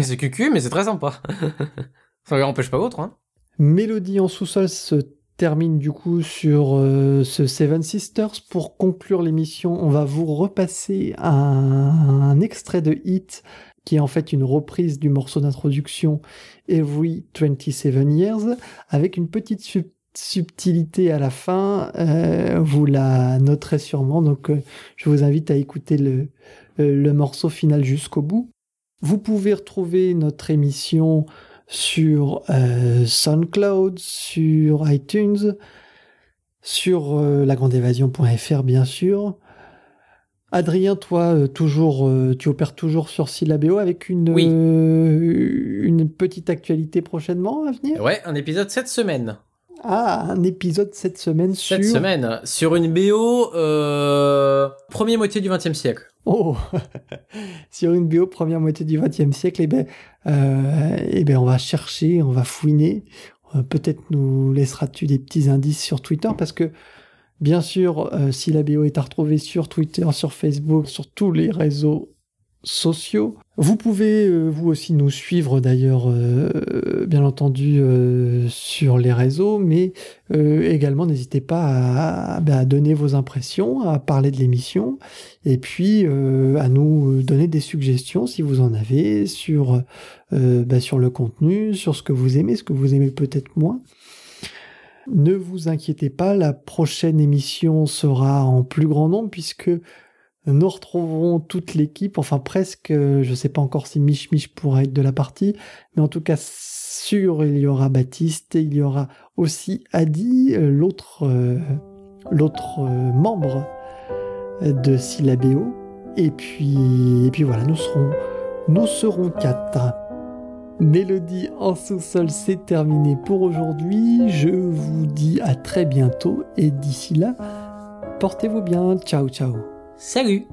[SPEAKER 2] c'est cucu, mais c'est très sympa. Ça ne empêche pas l'autre, hein.
[SPEAKER 1] Mélodie en sous-sol se termine du coup sur euh, ce Seven Sisters. Pour conclure l'émission, on va vous repasser un, un extrait de Hit qui est en fait une reprise du morceau d'introduction Every 27 Years avec une petite sub- subtilité à la fin. Euh, vous la noterez sûrement, donc euh, je vous invite à écouter le, euh, le morceau final jusqu'au bout. Vous pouvez retrouver notre émission sur euh, SoundCloud, sur iTunes, sur lagrandeévasion.fr bien sûr. Adrien, toi, euh, toujours, euh, tu opères toujours sur Syllabéo avec une,
[SPEAKER 2] Oui.
[SPEAKER 1] euh, une petite actualité prochainement à venir?
[SPEAKER 2] Ouais, un épisode cette semaine.
[SPEAKER 1] Ah, un épisode cette semaine sur...
[SPEAKER 2] Cette semaine, sur une BO euh, première moitié du XXe siècle.
[SPEAKER 1] Oh Sur une bio première moitié du XXe siècle, eh ben, euh, eh ben, on va chercher, on va fouiner. Euh, Peut-être nous laisseras-tu des petits indices sur Twitter parce que, bien sûr, euh, si la bio est à retrouver sur Twitter, sur Facebook, sur tous les réseaux sociaux. Vous pouvez euh, vous aussi nous suivre d'ailleurs, euh, bien entendu, euh, sur les réseaux, mais également n'hésitez pas à, ben, à donner vos impressions, à parler de l'émission, et puis à nous donner des suggestions si vous en avez sur, ben, sur le contenu, sur ce que vous aimez, ce que vous aimez peut-être moins. Ne vous inquiétez pas, la prochaine émission sera en plus grand nombre puisque nous retrouverons toute l'équipe, enfin presque, euh, je ne sais pas encore si Mich Mich pourra être de la partie, mais en tout cas sûr il y aura Baptiste, et il y aura aussi Adi, euh, l'autre euh, membre de Syllabéo, et puis et puis voilà, nous serons nous serons quatre. Mélodie en sous-sol, c'est terminé pour aujourd'hui. Je vous dis à très bientôt et d'ici là, portez-vous bien. Ciao ciao.
[SPEAKER 2] Salut